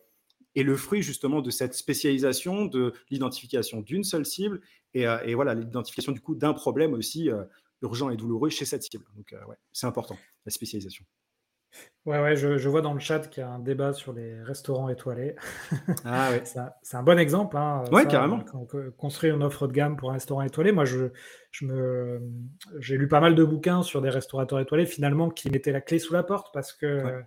et le fruit justement de cette spécialisation, de l'identification d'une seule cible et, euh, voilà l'identification du coup d'un problème aussi euh, urgent et douloureux chez cette cible. Donc euh, ouais, c'est important la spécialisation. Ouais, ouais, je, vois dans le chat qu'il y a un débat sur les restaurants étoilés. Ah ouais. c'est un bon exemple. Hein, ouais, carrément. Construire une offre de gamme pour un restaurant étoilé. Moi, je, je me, j'ai lu pas mal de bouquins sur des restaurateurs étoilés finalement qui mettaient la clé sous la porte parce que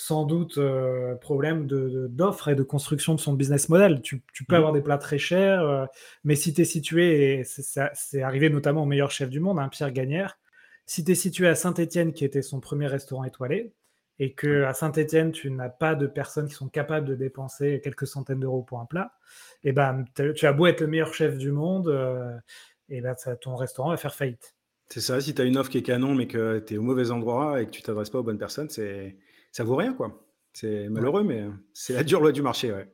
sans doute euh, problème d'offre et de construction de son business model. Tu, peux mmh. avoir des plats très chers, euh, mais si tu es situé, et c'est arrivé notamment au meilleur chef du monde, hein, Pierre Gagnère, si tu es situé à Saint-Étienne, qui était son premier restaurant étoilé, et que à Saint-Étienne, tu n'as pas de personnes qui sont capables de dépenser quelques centaines d'euros pour un plat, et eh ben, tu as beau être le meilleur chef du monde, euh, et ben, ton restaurant va faire faillite. C'est ça, si tu as une offre qui est canon, mais que tu es au mauvais endroit et que tu t'adresses pas aux bonnes personnes, c'est ça vaut rien, quoi. C'est malheureux, mais c'est la dure loi du marché, ouais.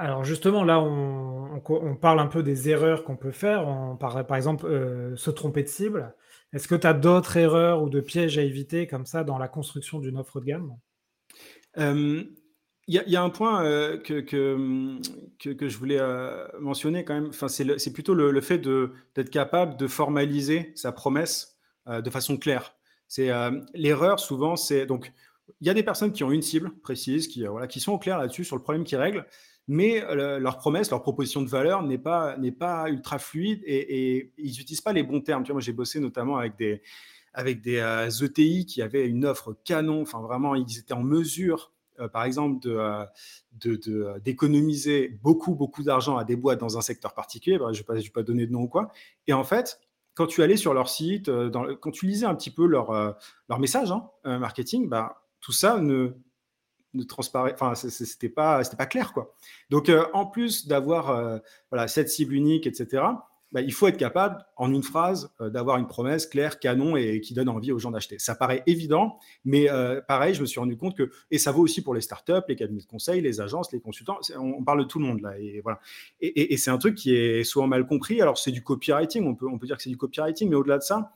Alors justement, là, on, parle un peu des erreurs qu'on peut faire. On par, par exemple, euh, se tromper de cible. Est-ce que tu as d'autres erreurs ou de pièges à éviter comme ça dans la construction d'une offre de gamme? Il y, a un point euh, que, que, je voulais euh, mentionner quand même. Enfin, c'est plutôt le, fait d'être capable de formaliser sa promesse de façon claire. C'est l'erreur souvent, c'est donc il y a des personnes qui ont une cible précise, qui, euh, voilà, qui sont au clair là-dessus sur le problème qu'ils règlent, mais euh, leur promesse, leur proposition de valeur n'est pas, n'est pas ultra fluide et, ils n'utilisent pas les bons termes. Tu vois, moi, j'ai bossé notamment avec des, avec des ETI euh, e qui avaient une offre canon, enfin vraiment, ils étaient en mesure, par exemple, de, d'économiser beaucoup, beaucoup d'argent à des boîtes dans un secteur particulier. je ne vais, vais pas donner de nom ou quoi. Et en fait, quand tu allais sur leur site, quand tu lisais un petit peu leur, leur message hein, marketing, bah, tout ça ne, transparaît, enfin, c'était pas, pas clair, quoi. Donc, euh, en plus d'avoir euh, voilà, cette cible unique, etc., bah, il faut être capable, en une phrase, euh, d'avoir une promesse claire, canon et qui donne envie aux gens d'acheter. Ça paraît évident, mais pareil, je me suis rendu compte que, et ça vaut aussi pour les startups, les cabinets de conseil, les agences, les consultants, on, parle de tout le monde là, et voilà. Et c'est un truc qui est souvent mal compris. Alors, c'est du copywriting, on peut, on peut dire que c'est du copywriting, mais au-delà de ça,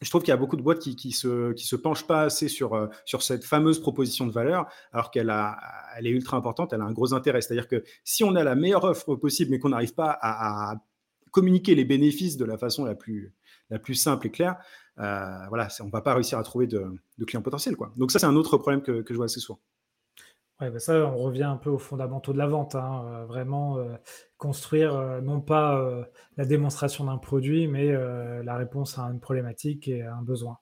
je trouve qu'il y a beaucoup de boîtes qui, qui se qui se penchent pas assez sur euh, sur cette fameuse proposition de valeur, alors qu'elle a elle est ultra importante, elle a un gros intérêt. C'est-à-dire que si on a la meilleure offre possible, mais qu'on n'arrive pas à, communiquer les bénéfices de la façon la plus la plus simple et claire, euh, voilà, on va pas réussir à trouver de, de clients potentiels, quoi. Donc ça, c'est un autre problème que, que je vois assez souvent. Ouais, bah ça, on revient un peu aux fondamentaux de la vente. Hein, euh, vraiment euh, construire euh, non pas la démonstration d'un produit, mais la réponse à une problématique et à un besoin.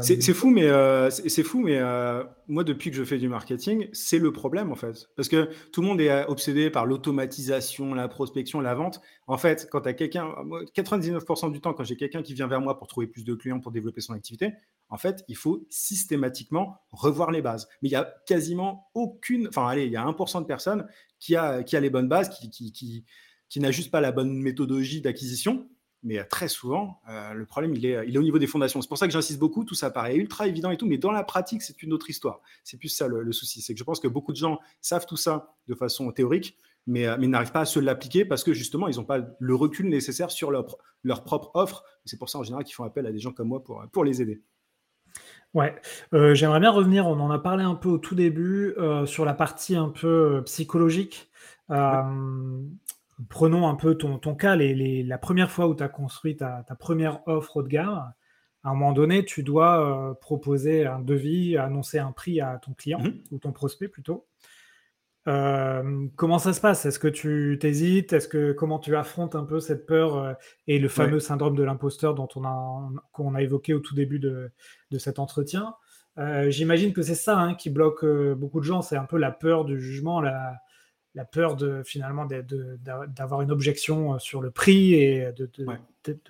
C'est fou, mais, euh, c'est fou, mais euh, moi, depuis que je fais du marketing, c'est le problème, en fait. Parce que tout le monde est euh, obsédé par l'automatisation, la prospection, la vente. En fait, quand tu as quelqu'un, 99% du temps, quand j'ai quelqu'un qui vient vers moi pour trouver plus de clients, pour développer son activité, en fait, il faut systématiquement revoir les bases. Mais il y a quasiment aucune, enfin, allez, il y a 1% de personnes qui a, qui a les bonnes bases, qui, qui, qui, qui n'a juste pas la bonne méthodologie d'acquisition mais euh, très souvent, euh, le problème, il est, il est au niveau des fondations. C'est pour ça que j'insiste beaucoup, tout ça paraît ultra évident et tout, mais dans la pratique, c'est une autre histoire. C'est plus ça le, souci. C'est que je pense que beaucoup de gens savent tout ça de façon théorique, mais, euh, mais n'arrivent pas à se l'appliquer parce que justement, ils n'ont pas le recul nécessaire sur leur, leur propre offre. C'est pour ça, en général, qu'ils font appel à des gens comme moi pour, pour les aider. Ouais, j'aimerais bien revenir, on en a parlé un peu au tout début, sur la partie un peu psychologique. Prenons un peu ton, cas, la première fois où tu as construit ta, première offre haut de gamme, à un moment donné, tu dois euh, proposer un devis, annoncer un prix à ton client mmh ou ton prospect plutôt. Euh, comment ça se passe? Est-ce que tu t'hésites? Est-ce que comment tu affrontes un peu cette peur euh, et le fameux syndrome de l'imposteur dont on a qu'on a évoqué au tout début de, cet entretien? J'imagine que c'est ça hein, qui bloque beaucoup de gens. C'est un peu la peur du jugement, la, la peur de finalement d'avoir une objection euh, sur le prix et de,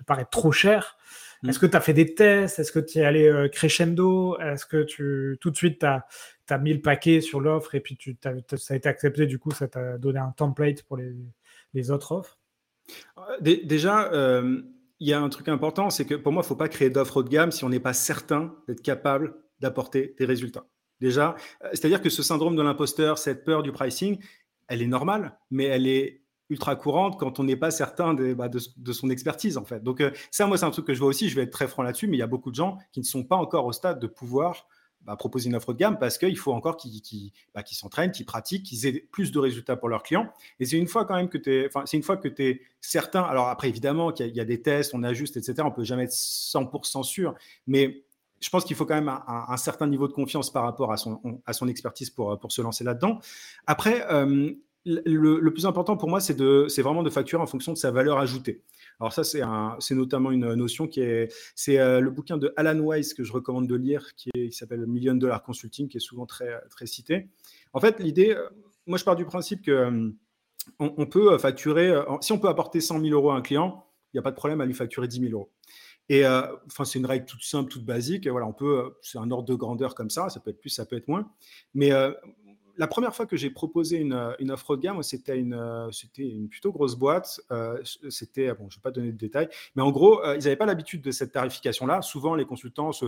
paraître trop cher. Mm. Est-ce que tu as fait des tests? Est-ce que tu es allé euh, crescendo? Est-ce que tu tout de suite tu as, mis le paquet sur l'offre et puis tu, ça a été accepté Du coup, ça t'a donné un template pour les, autres offres? Déjà, euh, il y a un truc important, c'est que pour moi, il ne faut pas créer d'offres haut de gamme si on n'est pas certain d'être capable d'apporter des résultats. Déjà, c'est-à-dire que ce syndrome de l'imposteur, cette peur du pricing, elle est normale, mais elle est ultra courante quand on n'est pas certain de, bah, son expertise en fait. Donc euh, ça, moi, c'est un truc que je vois aussi. Je vais être très franc là-dessus, mais il y a beaucoup de gens qui ne sont pas encore au stade de pouvoir bah, proposer une offre de gamme parce qu'il faut encore qu'ils bah, s'entraînent, qu'ils pratiquent, qu'ils aient plus de résultats pour leurs clients. Et c'est une fois quand même que tu es, certain. Alors après, évidemment, qu'il y, a des tests, on ajuste, etc. On peut jamais être 100% sûr, mais je pense qu'il faut quand même un, certain niveau de confiance par rapport à son, expertise pour, se lancer là-dedans. Après, euh, le, plus important pour moi, c'est vraiment de facturer en fonction de sa valeur ajoutée. Alors ça, c'est notamment une notion qui est, c'est euh, le bouquin de Alan Weiss que je recommande de lire, qui, qui s'appelle Million Dollar Consulting, qui est souvent très, très cité. En fait, l'idée, euh, moi, je pars du principe que on, peut facturer, si on peut apporter 100 000 euros à un client, il n'y a pas de problème à lui facturer 10 000 euros. Et euh, enfin, c'est une règle toute simple, toute basique. voilà, on peut, euh, c'est un ordre de grandeur comme ça. Ça peut être plus, ça peut être moins. Mais euh, la première fois que j'ai proposé une, une, offre de gamme, c'était une, c'était une plutôt grosse boîte. c'était, bon, je ne vais pas donner de détails, mais en gros, ils n'avaient pas l'habitude de cette tarification-là. Souvent, les consultants se,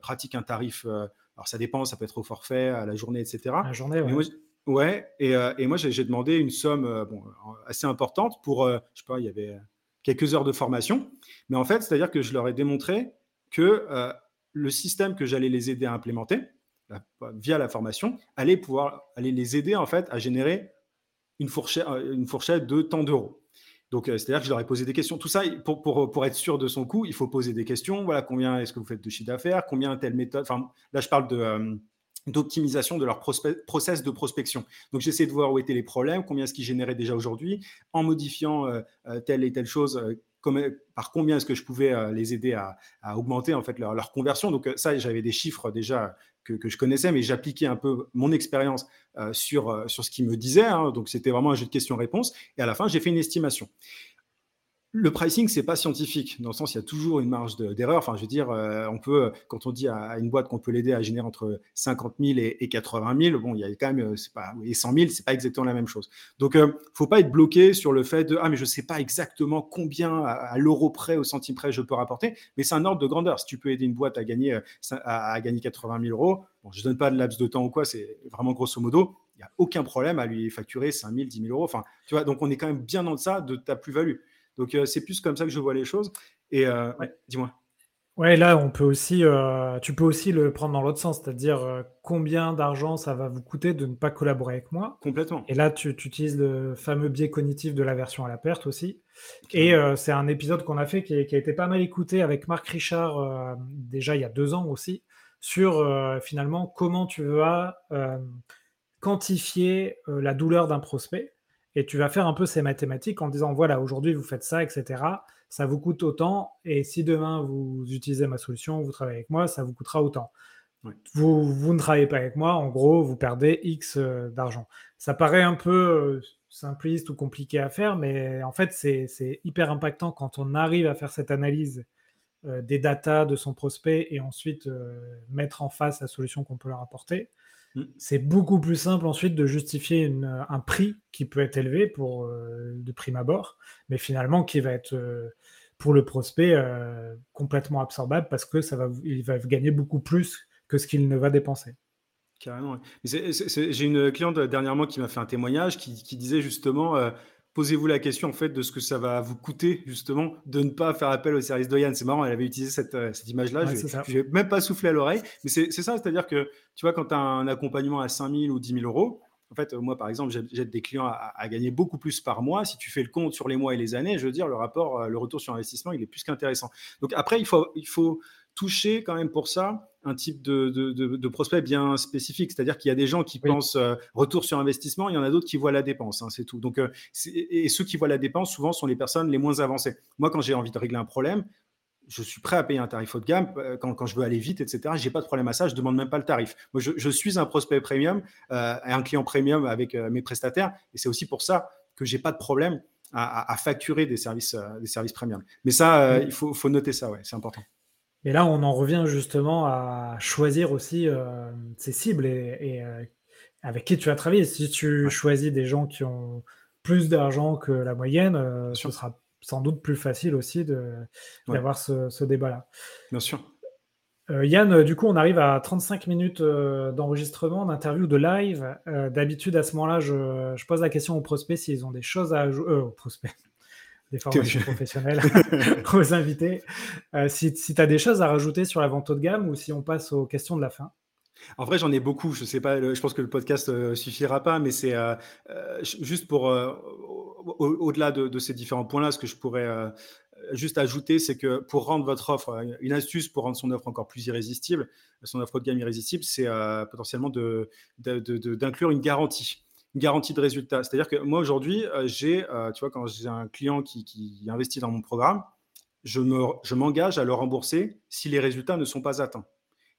pratiquent un tarif. alors, ça dépend, ça peut être au forfait, à la journée, etc. À la journée, ouais. ouais. Et, et moi, j'ai demandé une somme bon, assez importante pour, je sais pas, il y avait quelques heures de formation. Mais en fait, c'est-à-dire que je leur ai démontré que euh, le système que j'allais les aider à implémenter via la formation allait pouvoir aller les aider en fait à générer une fourchette, euh, de tant d'euros. Donc, euh, c'est-à-dire que je leur ai posé des questions. Tout ça, pour, pour, pour, être sûr de son coût, il faut poser des questions. Voilà, combien est-ce que vous faites de chiffre d'affaires? Combien telle méthode? Enfin, là, je parle de, d'optimisation de leur process de prospection. Donc j'essaie de voir où étaient les problèmes, combien est-ce qu'ils généraient déjà aujourd'hui, en modifiant euh, euh, telle et telle chose, euh, par combien est-ce que je pouvais les aider à, augmenter en fait leur, conversion. Donc ça, j'avais des chiffres déjà que, je connaissais, mais j'appliquais un peu mon expérience sur, sur ce qu'ils me disaient. Hein. donc c'était vraiment un jeu de questions-réponses. Et à la fin, j'ai fait une estimation le pricing, c'est pas scientifique, dans le sens il y a toujours une marge d'erreur. enfin, je veux dire, euh, on peut, quand on dit à, une boîte qu'on peut l'aider à générer entre 50 000 et, 80 000, bon, il y a quand même, euh, c'est pas, et 100 000, c'est pas exactement la même chose. Donc, euh, faut pas être bloqué sur le fait de, ah, mais je sais pas exactement combien à, l'euro près, au centime près, je peux rapporter, mais c'est un ordre de grandeur. Si tu peux aider une boîte à gagner, à, gagner 80 000 euros, bon, je donne pas de laps de temps ou quoi, c'est vraiment grosso modo, il n'y a aucun problème à lui facturer 5 000, 10 000 euros. Enfin, tu vois, donc on est quand même bien dans ça de ta plus-value. Donc euh, c'est plus comme ça que je vois les choses. Et euh, dis-moi. Ouais, là, on peut aussi, euh, tu peux aussi le prendre dans l'autre sens, c'est-à-dire combien d'argent ça va vous coûter de ne pas collaborer avec moi. Complètement. Et là, tu, utilises le fameux biais cognitif de l'aversion à la perte aussi. Et c'est un épisode qu'on a fait qui, a été pas mal écouté avec Marc Richard déjà il y a deux ans aussi, sur finalement comment tu vas quantifier la douleur d'un prospect et tu vas faire un peu ces mathématiques en disant voilà, aujourd'hui vous faites ça, etc. ça vous coûte autant, et si demain vous utilisez ma solution, vous travaillez avec moi, ça vous coûtera autant. Vous, vous, ne travaillez pas avec moi, en gros, vous perdez X euh, d'argent. Ça paraît un peu euh, simpliste ou compliqué à faire, mais en fait, c'est hyper impactant quand on arrive à faire cette analyse euh, des datas de son prospect et ensuite mettre en face la solution qu'on peut leur apporter. Mm. C'est beaucoup plus simple ensuite de justifier un prix qui peut être élevé pour de prime abord, mais finalement qui va être pour le prospect complètement absorbable parce que ça va, il va gagner beaucoup plus que ce qu'il ne va dépenser. Carrément. J'ai une cliente euh, dernièrement qui m'a fait un témoignage qui, disait justement euh, posez-vous la question en fait de ce que ça va vous coûter justement de ne pas faire appel au service d'Oyan. C'est marrant, elle avait utilisé cette, euh, cette image-là. je n'ai même pas soufflé à l'oreille, mais c'est ça, c'est-à-dire que tu vois, quand tu as un accompagnement à 5 000 ou 10 000 euros, en fait, moi, par exemple, j'aide des clients à, à, gagner beaucoup plus par mois. Si tu fais le compte sur les mois et les années, je veux dire, le rapport, le retour sur investissement, il est plus qu'intéressant. Donc après, il faut, il faut toucher quand même pour ça un type de, de, prospect bien spécifique. C'est-à-dire qu'il y a des gens qui pensent euh, retour sur investissement, il y en a d'autres qui voient la dépense, hein, c'est tout. Donc, euh, et ceux qui voient la dépense, souvent, sont les personnes les moins avancées. Moi, quand j'ai envie de régler un problème, je suis prêt à payer un tarif haut de gamme euh, quand, quand je veux aller vite, etc. J'ai pas de problème à ça, je demande même pas le tarif. Moi, je, suis un prospect premium et un client premium avec mes prestataires, et c'est aussi pour ça que j'ai pas de problème à, facturer des services, des services premium. Mais ça, il faut, faut noter ça, ouais, c'est important. Et là, on en revient justement à choisir aussi euh, ses cibles et, euh, avec qui tu vas travailler. Si tu choisis des gens qui ont plus d'argent que la moyenne, euh, ce sera sans doute plus facile aussi d'avoir ce, débat-là. Bien sûr. Yann, du coup, on arrive à 35 minutes d'enregistrement, d'interview, de live. D'habitude, à ce moment-là, je, pose la question aux prospects s'ils ont des choses à ajouter. aux prospects des formations professionnelles aux invités. Euh, si, tu as des choses à rajouter sur la vente haut de gamme ou si on passe aux questions de la fin? En vrai, j'en ai beaucoup. Je sais pas. Je pense que le podcast ne euh, suffira pas, mais c'est euh, juste pour au-delà de, ces différents points-là, ce que je pourrais juste ajouter, c'est que pour rendre votre offre, une astuce pour rendre son offre encore plus irrésistible, son offre haut de gamme irrésistible, c'est potentiellement d'inclure une garantie garantie de résultat. C'est-à-dire que moi, aujourd'hui, euh, j'ai, euh, tu vois, quand j'ai un client qui, investit dans mon programme, je, me, je m'engage à le rembourser si les résultats ne sont pas atteints.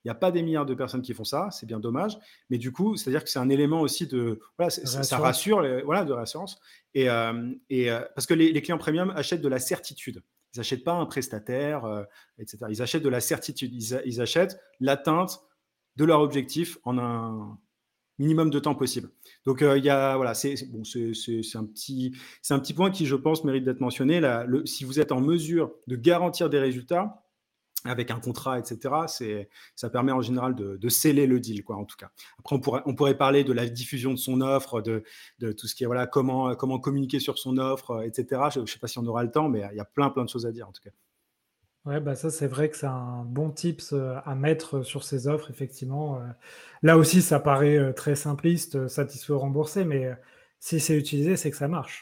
Il n'y a pas des milliards de personnes qui font ça, c'est bien dommage. Mais du coup, c'est-à-dire que c'est un élément aussi de. Voilà, ça rassure, voilà, de rassurance. Et, euh, et parce que les, clients premium achètent de la certitude. Ils n'achètent pas un prestataire, etc. Ils achètent de la certitude. Ils, ils achètent l'atteinte de leur objectif en un, minimum de temps possible. Donc euh, il y a voilà, c'est bon, c'est un petit c'est un petit point qui je pense mérite d'être mentionné. Là, si vous êtes en mesure de garantir des résultats avec un contrat, etc. C'est ça permet en général de, de, sceller le deal, quoi. En tout cas. Après, on pourrait on pourrait parler de la diffusion de son offre, de, de tout ce qui est voilà comment comment communiquer sur son offre, etc. Je ne sais pas si on aura le temps, mais il y a plein plein de choses à dire en tout cas. Ouais, bah ça, c'est vrai que c'est un bon tips euh, à mettre sur ces offres, effectivement. Euh. Là aussi, ça paraît euh, très simpliste, satisfait remboursé, mais si c'est utilisé, c'est que ça marche.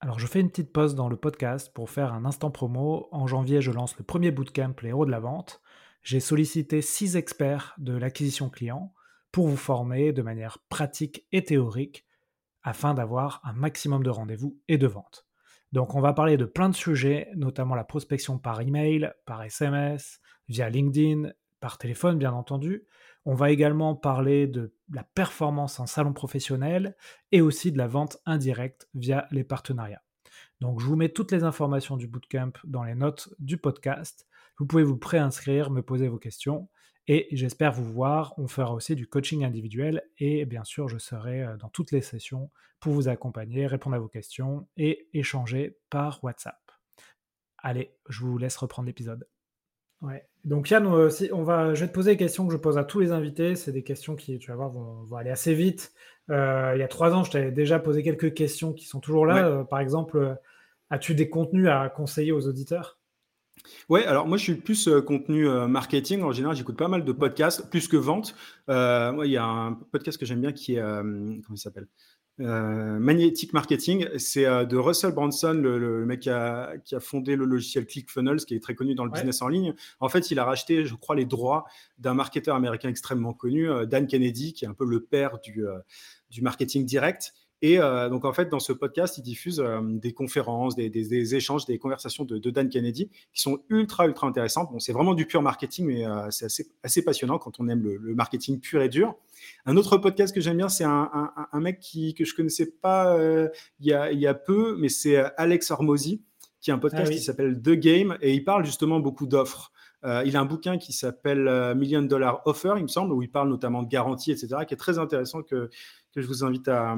Alors, je fais une petite pause dans le podcast pour faire un instant promo. En janvier, je lance le premier bootcamp Les héros de la vente. J'ai sollicité six experts de l'acquisition client pour vous former de manière pratique et théorique afin d'avoir un maximum de rendez-vous et de ventes. Donc on va parler de plein de sujets, notamment la prospection par email, par SMS, via LinkedIn, par téléphone bien entendu. On va également parler de la performance en salon professionnel et aussi de la vente indirecte via les partenariats. Donc je vous mets toutes les informations du bootcamp dans les notes du podcast. Vous pouvez vous préinscrire, me poser vos questions et j'espère vous voir. On fera aussi du coaching individuel et bien sûr, je serai euh, dans toutes les sessions pour vous accompagner, répondre à vos questions et échanger par WhatsApp. Allez, je vous laisse reprendre l'épisode. Ouais. Donc Yann, euh, on va, je vais te poser des questions que je pose à tous les invités. C'est des questions qui, tu vas voir, vont, aller assez vite. Euh, il y a trois ans, je t'avais déjà posé quelques questions qui sont toujours là. par exemple, as-tu des contenus à conseiller aux auditeurs? Ouais, alors moi je suis plus euh, contenu euh, marketing. En général, j'écoute pas mal de podcasts, plus que vente. Euh, moi, il y a un podcast que j'aime bien qui est comment il s'appelle? Magnetic Marketing. C'est de Russell Branson, le, mec qui a, fondé le logiciel ClickFunnels, qui est très connu dans le business en ligne. En fait, il a racheté, je crois, les droits d'un marketeur américain extrêmement connu, Dan Kennedy, qui est un peu le père du, du marketing direct. Et euh, donc, en fait, dans ce podcast, il diffuse euh, des conférences, des, échanges, des conversations de, Dan Kennedy qui sont ultra, ultra intéressantes. Bon, c'est vraiment du pur marketing, mais euh, c'est assez, passionnant quand on aime le, marketing pur et dur. Un autre podcast que j'aime bien, c'est un, mec qui, que je connaissais pas il, y a, il y a peu, mais c'est Alex Hormozy, qui a un podcast ah qui s'appelle The Game, et il parle justement beaucoup d'offres. il a un bouquin qui s'appelle Million Dollar Offer, il me semble, où il parle notamment de garantie, etc., qui est très intéressant que, que je vous invite à,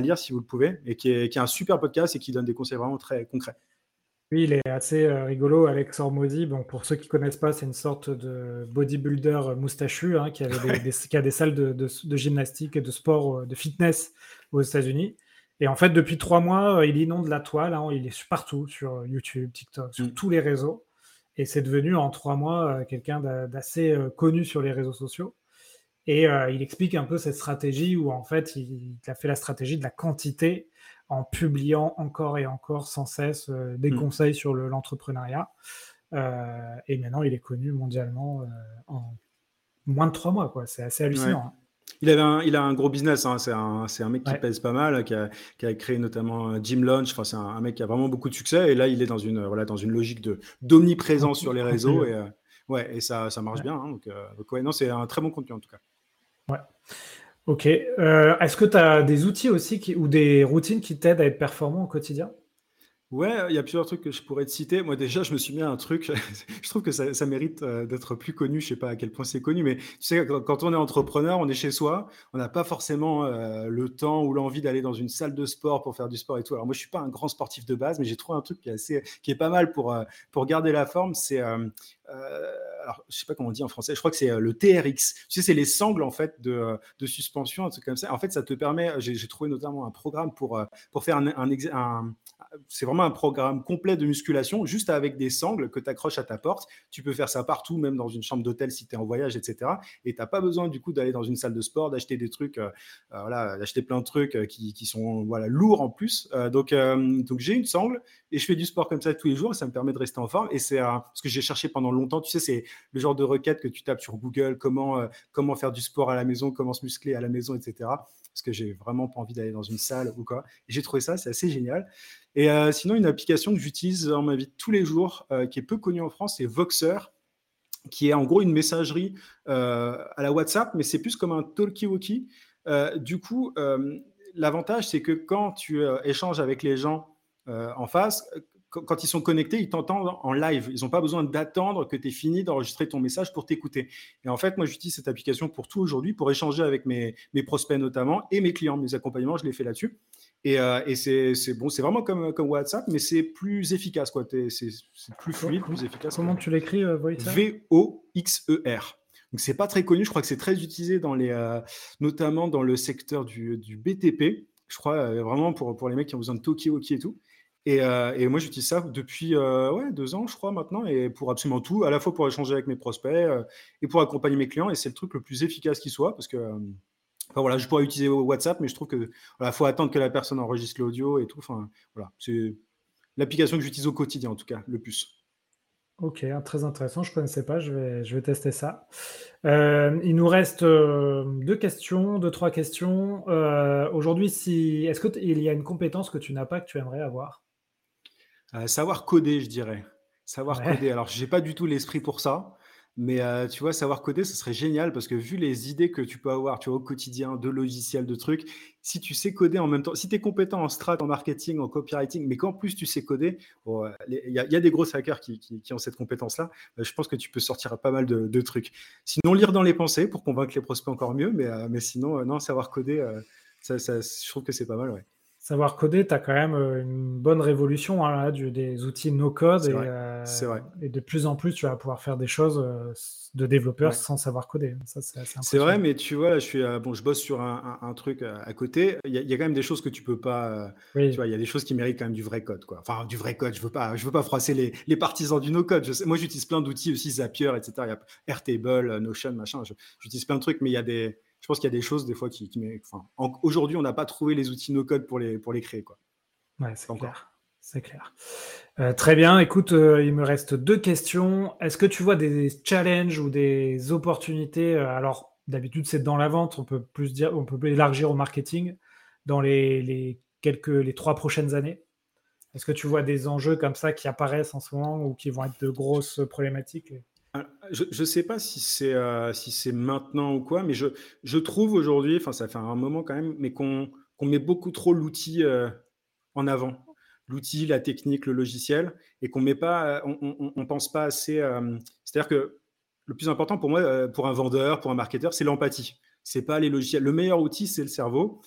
lire si vous le pouvez, et qui est, un super podcast et qui donne des conseils vraiment très concrets. Oui, il est assez euh, rigolo, Alex Hormozy. Bon, pour ceux qui ne connaissent pas, c'est une sorte de bodybuilder moustachu hein, qui, avait des, a des salles de, gymnastique et de sport, euh, de fitness aux États-Unis. Et en fait, depuis trois mois, euh, il inonde la toile. Hein. il est partout, sur YouTube, TikTok, sur mm. tous les réseaux. Et c'est devenu en trois mois quelqu'un d'assez connu sur les réseaux sociaux. Et euh, il explique un peu cette stratégie où en fait il, a fait la stratégie de la quantité en publiant encore et encore sans cesse euh, des mmh. conseils sur l'entrepreneuriat. Euh, et maintenant il est connu mondialement en moins de trois mois. quoi. C'est assez hallucinant. Hein. Il, avait un, il a un gros business, hein. c'est un, un, mec qui pèse pas mal, qui a, qui a créé notamment Jim Lunch, enfin, c'est un, mec qui a vraiment beaucoup de succès, et là il est dans une, voilà, dans une logique d'omniprésence sur les réseaux, et, ouais, et ça, ça marche bien. Hein. donc, donc ouais, non, c'est un très bon contenu en tout cas. Ouais. Ok. Euh, est-ce que tu as des outils aussi ou des routines qui t'aident à être performant au quotidien? Ouais, il y a plusieurs trucs que je pourrais te citer. Moi, déjà, je me suis mis à un truc. je trouve que ça, mérite euh, d'être plus connu. Je sais pas à quel point c'est connu, mais tu sais, quand on est entrepreneur, on est chez soi. On n'a pas forcément euh, le temps ou l'envie d'aller dans une salle de sport pour faire du sport et tout. Alors moi, je suis pas un grand sportif de base, mais j'ai trouvé un truc qui est assez, qui est pas mal pour pour garder la forme. C'est alors, je sais pas comment on dit en français, je crois que c'est le TRX. Tu sais, c'est les sangles en fait de, de, suspension, un truc comme ça. En fait, ça te permet, j'ai trouvé notamment un programme pour, pour faire un, un, c'est vraiment un programme complet de musculation, juste avec des sangles que tu accroches à ta porte. Tu peux faire ça partout, même dans une chambre d'hôtel si tu es en voyage, etc. Et tu n'as pas besoin du coup d'aller dans une salle de sport, d'acheter des trucs, voilà, d'acheter plein de trucs qui, qui, sont voilà, lourds en plus. donc, donc j'ai une sangle et je fais du sport comme ça tous les jours. Et ça me permet de rester en forme. Et c'est ce que j'ai cherché pendant longtemps. Tu sais, c'est le genre de requête que tu tapes sur Google, comment, euh, comment faire du sport à la maison, comment se muscler à la maison, etc. Parce que j'ai vraiment pas envie d'aller dans une salle ou quoi. J'ai trouvé ça, c'est assez génial. Et euh, sinon, une application que j'utilise dans ma vie tous les jours, euh, qui est peu connue en France, c'est Voxer qui est en gros une messagerie à la WhatsApp, mais c'est plus comme un talkie-walkie. du coup, l'avantage, c'est que quand tu échanges avec les gens en face, quand ils sont connectés, ils t'entendent en live. Ils n'ont pas besoin d'attendre que tu aies fini d'enregistrer ton message pour t'écouter. Et en fait, moi, j'utilise cette application pour tout aujourd'hui, pour échanger avec mes, prospects notamment et mes clients. Mes accompagnements, je les fais là-dessus. Et, euh, c'est bon, c'est vraiment comme, comme WhatsApp, mais c'est plus efficace. C'est plus fluide, plus efficace. Comment tu l'écris, euh, V-O-X-E-R. Donc, c'est pas très connu. Je crois que c'est très utilisé, dans les, euh, notamment dans le secteur du, du BTP. Je crois vraiment pour, pour les mecs qui ont besoin de Tokyo et tout. Euh, et, moi, j'utilise ça depuis euh, deux ans, je crois, maintenant, et pour absolument tout, à la fois pour échanger avec mes prospects euh, et pour accompagner mes clients. Et c'est le truc le plus efficace qui soit, parce que voilà, je pourrais utiliser WhatsApp, mais je trouve que voilà, faut attendre que la personne enregistre l'audio et tout. Enfin, voilà, c'est l'application que j'utilise au quotidien, en tout cas, le plus. Ok, très intéressant. Je ne connaissais pas. Je vais, je vais tester ça. il nous reste deux questions, deux, trois questions. Aujourd'hui, si, est-ce qu'il y a une compétence que tu n'as pas que tu aimerais avoir? Euh, savoir coder, je dirais. Savoir coder. Alors, j'ai pas du tout l'esprit pour ça, mais euh, tu vois, savoir coder, ce serait génial parce que vu les idées que tu peux avoir, tu vois, au quotidien, de logiciels, de trucs, si tu sais coder en même temps, si tu es compétent en strat, en marketing, en copywriting, mais qu'en plus tu sais coder, il y, a des gros hackers qui, ont cette compétence-là, je pense que tu peux sortir pas mal de, trucs. Sinon, lire dans les pensées pour convaincre les prospects encore mieux, mais, euh, mais sinon, non, savoir coder, ça, je trouve que c'est pas mal, ouais. Savoir coder, tu as quand même euh, une bonne révolution hein, des outils no-code. Et, euh, et, de plus en plus, tu vas pouvoir faire des choses euh, de développeurs sans savoir coder. C'est vrai, mais tu vois, là, je, suis, bon, je bosse sur un, truc à côté. Il y, a, quand même des choses que tu peux pas. Tu vois, il y a des choses qui méritent quand même du vrai code. Quoi. Enfin, du vrai code, je veux pas, je veux pas froisser les, les partisans du no-code. Moi, j'utilise plein d'outils aussi, Zapier, etc. Il y a Airtable, Notion, machin. J'utilise plein de trucs, mais il y a des je pense qu'il y a des choses des fois qui, enfin, aujourd'hui, on n'a pas trouvé les outils no-code pour les, pour les créer. Quoi. Ouais, c'est clair. C'est clair. Euh, très bien. Écoute, euh, il me reste deux questions. Est-ce que tu vois des challenges ou des opportunités euh, Alors, d'habitude, c'est dans la vente. On peut plus dire, on peut élargir au marketing. dans les, quelques, les trois prochaines années Est-ce que tu vois des enjeux comme ça qui apparaissent en ce moment ou qui vont être de grosses problématiques? Je ne sais pas si c'est euh, si c'est maintenant ou quoi, mais je, trouve aujourd'hui, enfin ça fait un moment quand même, mais qu'on met beaucoup trop l'outil euh, en avant. L'outil, la technique, le logiciel, et qu'on met pas, on, on, pense pas assez. C'est-à-dire que le plus important pour moi, pour un vendeur, pour un marketeur, c'est l'empathie. C'est pas les logiciels. Le meilleur outil, c'est le cerveau.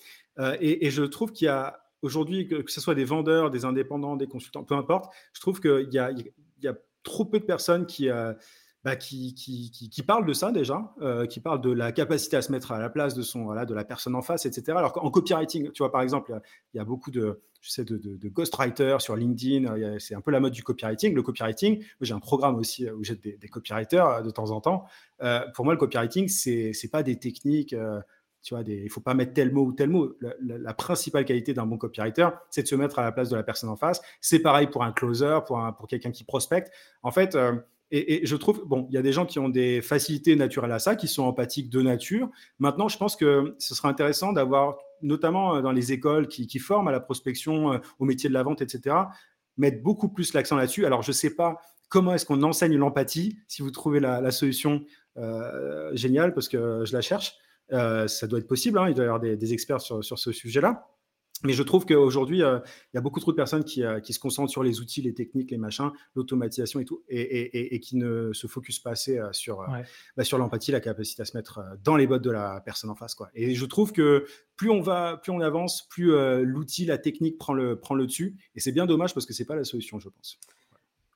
Et, je trouve qu'il y a aujourd'hui, que, ce soit des vendeurs, des indépendants, des consultants, peu importe, je trouve qu'il y a trop peu de personnes qui, bah, qui, qui, qui, parle de ça déjà, euh, qui parle de la capacité à se mettre à la place de, son, voilà, de la personne en face, etc. Alors qu'en copywriting, tu vois, par exemple, il y a beaucoup de, je sais, de, de, ghostwriters sur LinkedIn, c'est un peu la mode du copywriting. Le copywriting, j'ai un programme aussi où j'ai des, copywriters euh, de temps en temps. Euh, pour moi, le copywriting, c'est n'est pas des techniques. tu vois, il ne faut pas mettre tel mot ou tel mot. La, principale qualité d'un bon copywriter, c'est de se mettre à la place de la personne en face. C'est pareil pour un closer, pour, pour quelqu'un qui prospecte. En fait, et, je trouve, bon, il y a des gens qui ont des facilités naturelles à ça, qui sont empathiques de nature. Maintenant, je pense que ce serait intéressant d'avoir, notamment euh, dans les écoles qui, forment à la prospection, euh, au métier de la vente, etc., mettre beaucoup plus l'accent là-dessus. Alors, je ne sais pas comment est-ce qu'on enseigne l'empathie. Si vous trouvez la, solution euh, géniale, parce que je la cherche, ça doit être possible. Hein, il doit y avoir des, experts sur ce sujet-là. Mais je trouve qu'aujourd'hui, euh, il y a beaucoup trop de personnes qui, euh, qui, se concentrent sur les outils, les techniques, les machins, l'automatisation et tout, et, et, qui ne se focusent pas assez euh, sur, bah, sur l'empathie, la capacité à se mettre dans les bottes de la personne en face. Quoi. Et je trouve que plus on va, plus on avance, plus l'outil, la technique prend le, prend le dessus. Et c'est bien dommage parce que c'est pas la solution, je pense.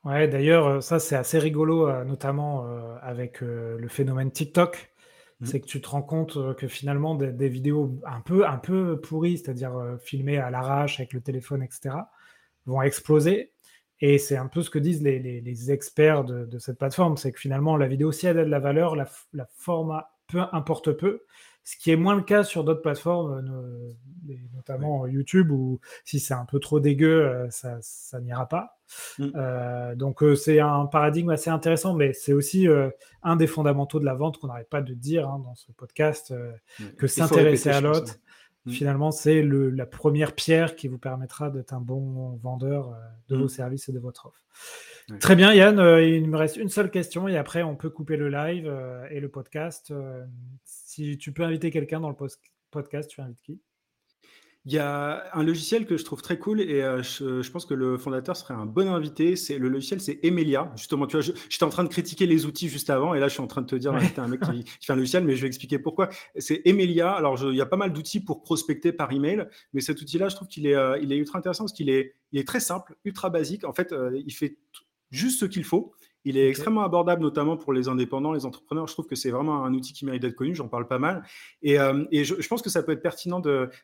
Ouais, d'ailleurs, ça c'est assez rigolo, notamment avec le phénomène TikTok. Mmh. c'est que tu te rends compte euh, que finalement des, vidéos un peu, un peu pourries, c'est-à-dire euh, filmées à l'arrache avec le téléphone, etc., vont exploser. Et c'est un peu ce que disent les, experts de, cette plateforme, c'est que finalement la vidéo, si elle a de la valeur, la, la format peu importe peu ce qui est moins le cas sur d'autres plateformes, euh, notamment YouTube, où si c'est un peu trop dégueu, euh, ça, n'ira pas. Mm. Euh, donc c'est un paradigme assez intéressant, mais c'est aussi un des fondamentaux de la vente qu'on n'arrête pas de dire hein, dans ce podcast, que s'intéresser à l'autre, mm. finalement, c'est la première pierre qui vous permettra d'être un bon vendeur de vos mm. services et de votre offre. Très bien, Yann. il me reste une seule question et après, on peut couper le live et le podcast. Si tu peux inviter quelqu'un dans le podcast, tu invites qui? Il y a un logiciel que je trouve très cool et euh, je, pense que le fondateur serait un bon invité. C'est le logiciel, c'est Emelia. Justement, tu vois, j'étais en train de critiquer les outils juste avant et là, je suis en train de te dire d'inviter un mec qui, fait un logiciel, mais je vais expliquer pourquoi. C'est Emelia. Alors, il y a pas mal d'outils pour prospecter par email, mais cet outil-là, je trouve qu'il est, euh, il est ultra intéressant parce qu'il est, il est très simple, ultra basique. En fait, euh, il fait juste ce qu'il faut. Il est extrêmement abordable, notamment pour les indépendants, les entrepreneurs. Je trouve que c'est vraiment un outil qui mérite d'être connu. J'en parle pas mal. Et, euh, je, pense que ça peut être pertinent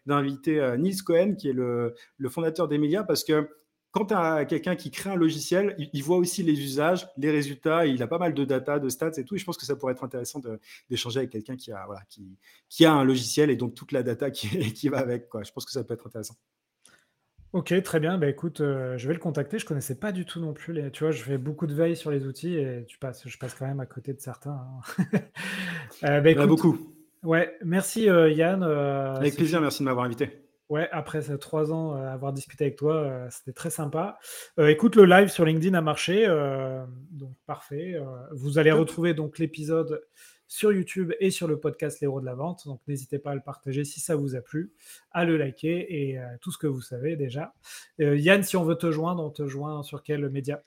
d'inviter euh, Nils Cohen, qui est le, fondateur d'Emilia, parce que quand tu as quelqu'un qui crée un logiciel, il, voit aussi les usages, les résultats, il a pas mal de data, de stats et tout. Et je pense que ça pourrait être intéressant d'échanger avec quelqu'un qui a, voilà, qui, qui, a un logiciel et donc toute la data qui, qui va avec. Quoi. Je pense que ça peut être intéressant. Ok, très bien. Bah, écoute, euh, je vais le contacter. Je connaissais pas du tout non plus les tu vois, je fais beaucoup de veille sur les outils et tu passes je passe quand même à côté de certains, hein. Euh, bah, écoute beaucoup. ouais, merci, euh, Yann, Avec plaisir, merci de m'avoir invité. ouais, après ces 3 ans, avoir discuté avec toi, c'était très sympa. écoute, le live sur LinkedIn a marché, donc parfait. vous allez retrouver donc l'épisode sur YouTube et sur le podcast Les Héros de la Vente. Donc n'hésitez pas à le partager si ça vous a plu, à le liker et euh, tout ce que vous savez déjà. Euh, Yann, si on veut te joindre, on te joint sur quel média?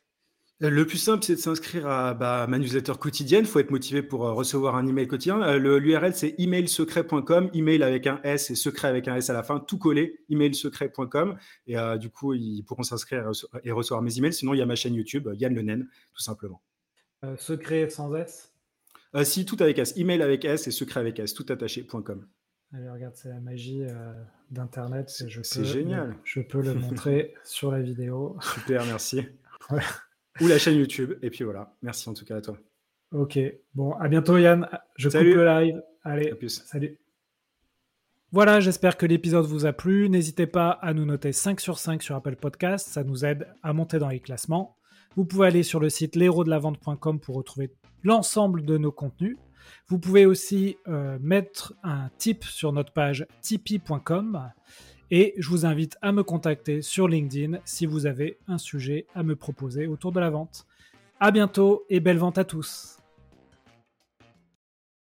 Euh, le plus simple, c'est de s'inscrire à bah, ma newsletter quotidienne. Il faut être motivé pour recevoir un email quotidien. L'URL, c'est emailsecret.com, email avec un S et secret avec un S à la fin, tout collé, emailsecret.com. Et du coup, ils pourront s'inscrire et recevoir mes emails. Sinon, il y a ma chaîne YouTube, Yann Le Nen, tout simplement. secret sans S? Euh, si, tout avec S. Email avec S et secret avec S, tout attaché.com. Allez, regarde, c'est la magie euh, d'Internet. C'est génial. je peux le montrer sur la vidéo. Super, merci. Ou la chaîne YouTube. Et puis voilà. Merci en tout cas à toi. Ok. Bon, à bientôt Yann. Je coupe le live. Allez, plus. salut. Voilà, j'espère que l'épisode vous a plu. N'hésitez pas à nous noter 5 sur 5 sur Apple Podcast. Ça nous aide à monter dans les classements. Vous pouvez aller sur le site vente.com pour retrouver l'ensemble de nos contenus. Vous pouvez aussi euh, mettre un tip sur notre page tipeee.com. Et je vous invite à me contacter sur LinkedIn si vous avez un sujet à me proposer autour de la vente. À bientôt et belle vente à tous.